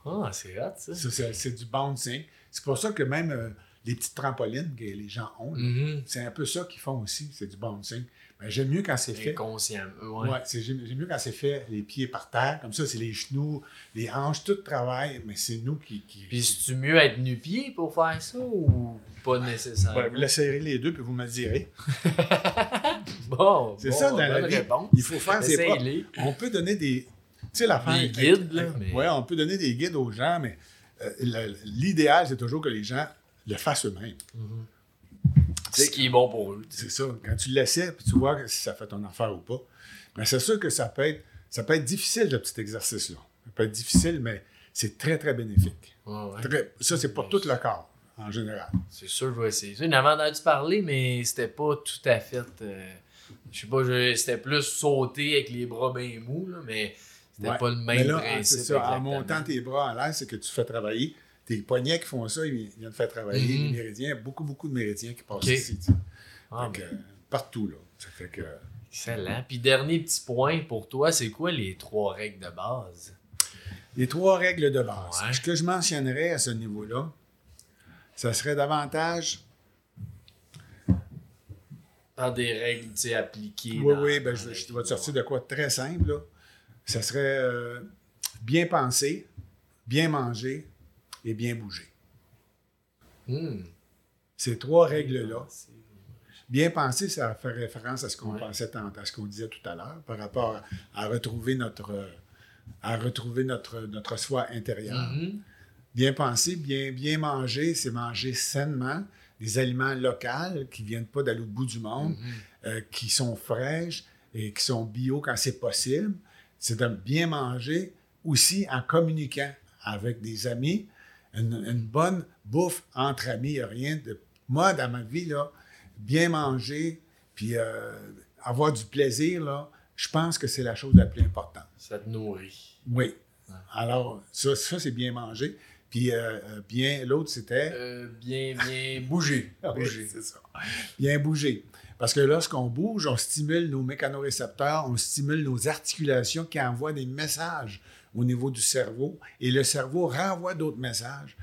Ah, c'est hot, ça. Ça, c'est, du bouncing. C'est pour ça que même euh, les petites trampolines que les gens ont, Mhm. c'est un peu ça qu'ils font aussi, c'est du bouncing. Mais j'aime mieux quand c'est fait. Inconscient. Ouais. Ouais, c'est, j'aime, j'aime mieux quand c'est fait les pieds par terre, comme ça, c'est les genoux, les hanches, tout travaille, mais c'est nous qui. qui Puis, c'est-tu mieux être nu-pied pour faire ça ou pas nécessairement? Ouais, vous l'essayerez les deux, puis vous me le direz. [laughs] Bon, C'est bon, ça, dans la vie. réponse. Il faut faire ses propres. On peut donner des. Tu sais, l'affaire. Des guides, là, mais- Ouais, on peut donner des guides aux gens, mais euh, le- l'idéal, c'est toujours que les gens le fassent eux-mêmes. C'est ce qui est bon pour eux. C'est ça. Quand tu l'essaies, puis tu vois si ça fait ton affaire ou pas. Mais c'est sûr que ça peut être, ça peut être difficile, le petit exercice-là. Ça peut être difficile, mais c'est très, très bénéfique. Ouais, ouais. Très- ça, c'est pour tout le corps, en général. C'est sûr, je vais essayer. J'en avais entendu parler, mais c'était pas tout à fait. euh, je sais pas, c'était plus sauter avec les bras bien mous, là, mais c'était Ouais. pas le Mais même là, principe. c'est ça. En montant tes bras en l'air, c'est que tu fais travailler. Tes poignets qui font ça, ils viennent faire travailler Mhm. les méridiens. Beaucoup, beaucoup de méridiens qui passent ici. sais. Ah, ben, que, partout, là. Ça fait que. excellent. Puis, dernier petit point pour toi, c'est quoi les trois règles de base? Les trois règles de base. Ouais. Ce que je mentionnerais à ce niveau-là, ça serait davantage. Dans des règles, tu sais, appliquées. Oui, dans- oui, ben, je, vais te sortir de quoi de très simple. Là. Ça serait euh, bien penser, bien manger et bien bouger. Hmm. Ces trois règles-là. Bien penser, ça fait référence à ce qu'on Ouais. pensait tant- à ce qu'on disait tout à l'heure par rapport à, à retrouver notre à retrouver notre, notre soi intérieur. Mhm. Bien penser, bien, bien manger, c'est manger sainement, des aliments locaux qui viennent pas d'aller au bout du monde, Mhm. euh, qui sont fraîches et qui sont bio quand c'est possible. C'est de bien manger aussi en communiquant avec des amis. Une, une bonne bouffe entre amis, il n'y a rien de... Moi, dans ma vie, là, bien manger, puis euh, avoir du plaisir, là, je pense que c'est la chose la plus importante. Ça te nourrit. Oui. Alors, ça, ça c'est bien manger. Puis, euh, euh, bien, l'autre, c'était? Euh, bien, bien bouger. [laughs] Ah Bouger. c'est ça. bien bouger. Parce que lorsqu'on bouge, on stimule nos mécanorécepteurs, on stimule nos articulations qui envoient des messages au niveau du cerveau et le cerveau renvoie d'autres messages.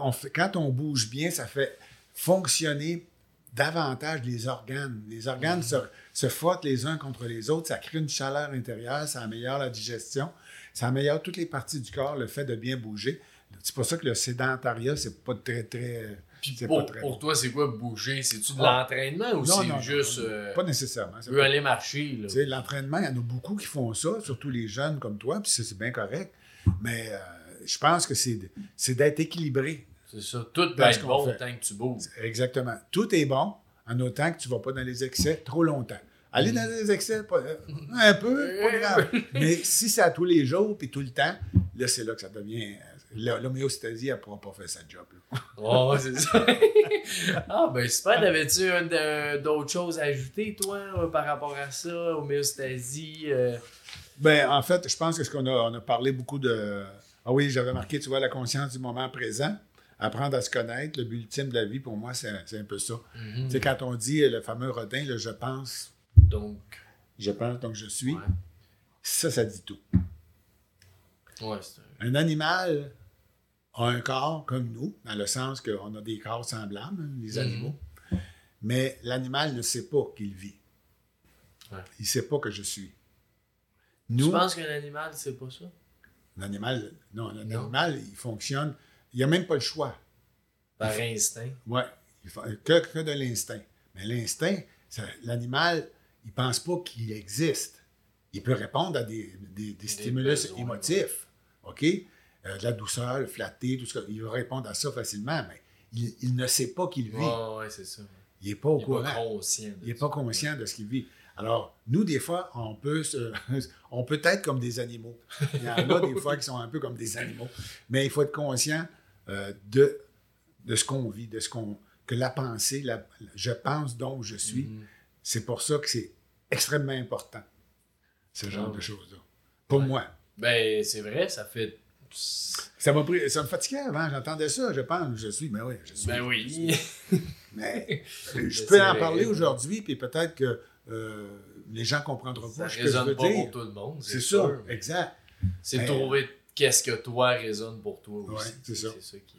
On fait- quand on bouge bien, ça fait fonctionner davantage les organes. Les organes se, se frottent les uns contre les autres, ça crée une chaleur intérieure, ça améliore la digestion, ça améliore toutes les parties du corps, le fait de bien bouger. C'est pour ça que le sédentariat, c'est pas très, très. Puis pour, pas toi, c'est quoi bouger? C'est-tu de Ah. l'entraînement ou c'est juste. non, euh, Pas nécessairement. tu veux aller marcher, L'entraînement, il y en a beaucoup qui font ça, surtout les jeunes comme toi, puis c'est bien correct. Mais euh, je pense que c'est d'être équilibré. C'est ça. Tout ce être bon fait. tant que tu bouges. Exactement. Tout est bon en autant que tu ne vas pas dans les excès trop longtemps. Aller dans les excès, pas- euh, un peu, pas [laughs] grave. Mais si c'est à tous les jours puis tout le temps, là, c'est là que ça devient. Là, L'homéostasie, elle ne pourra pas faire sa job. là. [laughs] Oh, c'est ça. [laughs] ah, ben super. T'avais-tu un- un- d'autres choses à ajouter, toi, euh, par rapport à ça, homéostasie? euh? Ben, en fait, je pense que ce qu'on a, on a parlé beaucoup de. Ah oui, j'avais marqué, tu vois, la conscience du moment présent, apprendre à se connaître, le but ultime de la vie, pour moi, c'est c'est un peu ça. Mhm. Tu sais, quand on dit le fameux rodin, le je pense, Donc, je pense, donc je suis, ouais. ça, ça dit tout. Ouais, c'est un- Un animal a un corps comme nous, dans le sens qu'on a des corps semblables, hein, les Mhm. animaux, mais l'animal ne sait pas qu'il vit. Ouais. Il ne sait pas que je suis. Tu Nous, penses qu'un animal, c'est pas ça? l'animal, non, un Non. animal, il fonctionne, il n'a même pas le choix. Par instinct. Fa- que, que de l'instinct. Mais l'instinct, l'animal, il ne pense pas qu'il existe. Il peut répondre à des, des- des stimulus besoins, émotifs, OK? Euh, de la douceur, le flatter, tout ça. Il va répondre à ça facilement, mais il, il ne sait pas qu'il vit. Ouais, ouais, c'est ça. Il n'est pas au Il est courant. pas conscient. de Il n'est pas conscient de ce qu'il vit. Alors, nous, des fois, on peut, se- [laughs] on peut être comme des animaux. Il y en a des fois qui sont un peu comme des animaux. Mais il faut être conscient euh, de, de ce qu'on vit, de ce qu'on que la pensée, la- je pense donc je suis. Mhm. C'est pour ça que c'est extrêmement important, ce genre Ah de choses-là. Pour Ouais. moi. Ben, c'est vrai, ça fait. Ça m'a pris, ça me fatiguait avant, j'entendais ça, je pense, je suis, mais oui, je suis. Ben oui. Mais [laughs] je Mais peux c'est en parler aujourd'hui, puis peut-être que euh, les gens comprendront Ça pas ce que je veux pas dire. pour tout le monde. C'est ça, mais exact. C'est trouver qu'est-ce que toi résonne pour toi aussi. Ouais, c'est ça. qui.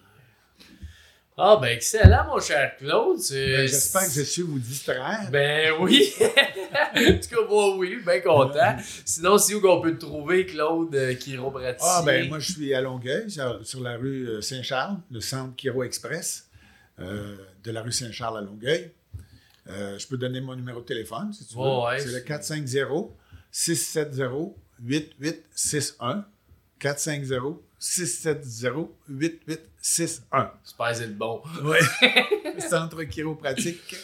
Ah, ben, excellent, mon cher Claude. Ben, J'espère que j'ai su vous distraire. Ben oui! [laughs] en tout cas, moi, oui, bien content. Sinon, c'est où qu'on peut te trouver, Claude euh? Ah, ben moi, je suis à Longueuil, sur, la rue euh, Saint-Charles, le centre Kiro Express euh, de la rue Saint-Charles à Longueuil. Euh, je peux donner mon numéro de téléphone, si tu veux. Ouais, ouais, c'est le c'est- 450-670-8861. 450-670-8861. J'espère c'est le bon. Oui. [laughs] centre chiropratique.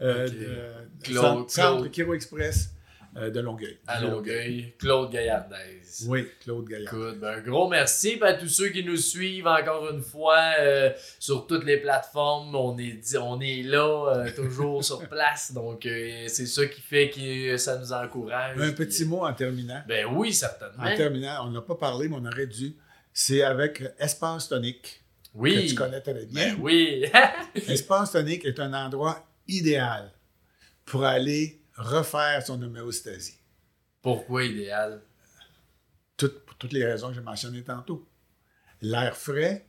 euh, de- Claude, centre, Claude. Chiro Express euh, de Longueuil. À Longueuil, Claude Gaillardez. Oui, Claude Gaillard. Écoute, ben, un gros merci puis à tous ceux qui nous suivent encore une fois euh, sur toutes les plateformes. On est, on est là, euh, toujours sur [laughs] place. Donc, c'est ça qui fait que ça nous encourage. Un petit mot en terminant. Ben oui, certainement. En terminant, on n'a pas parlé, mais on aurait dû. C'est avec Espace Tonique, oui. que tu connais très bien. Ben oui. [laughs] Espace Tonique est un endroit idéal pour aller refaire son homéostasie. Pourquoi idéal? Toutes- pour toutes les raisons que j'ai mentionnées tantôt. L'air frais,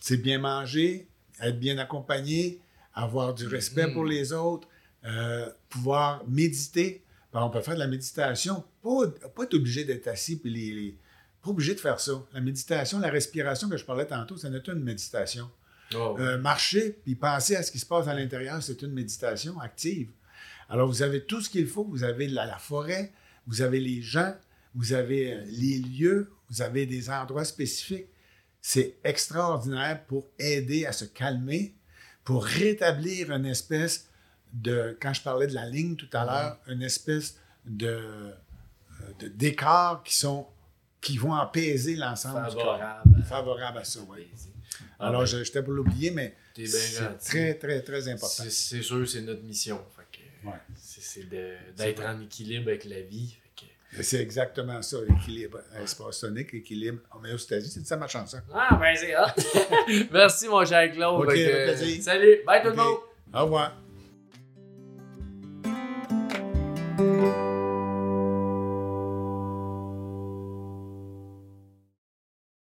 c'est bien manger, être bien accompagné, avoir du respect pour les autres, euh, pouvoir méditer. Ben, on peut faire de la méditation, pas, pas être obligé d'être assis, puis les, les- pas obligé de faire ça. La méditation, la respiration que je parlais tantôt, ça n'est une méditation. Oh, Euh, marcher puis penser à ce qui se passe à l'intérieur, c'est une méditation active. Alors, vous avez tout ce qu'il faut. Vous avez la, la forêt, vous avez les gens, vous avez euh, les lieux, vous avez des endroits spécifiques. C'est extraordinaire pour aider à se calmer, pour rétablir une espèce de, quand je parlais de la ligne tout à l'heure, une espèce de, euh, de qui sont qui vont apaiser l'ensemble du corps. favorable. Favorable à ça, oui. Ah, Alors, ben, je j'étais pour l'oublier, mais c'est très, très, très important. C'est sûr, c'est notre mission. Ouais. c'est- d'être en équilibre avec la vie. C'est exactement ça, l'équilibre espace tonique, l'équilibre homéostasie. C'est de ça ma chanson. Ah, ben c'est hot. [laughs] Merci, mon cher Claude. Salut. Bye tout le monde. Au revoir.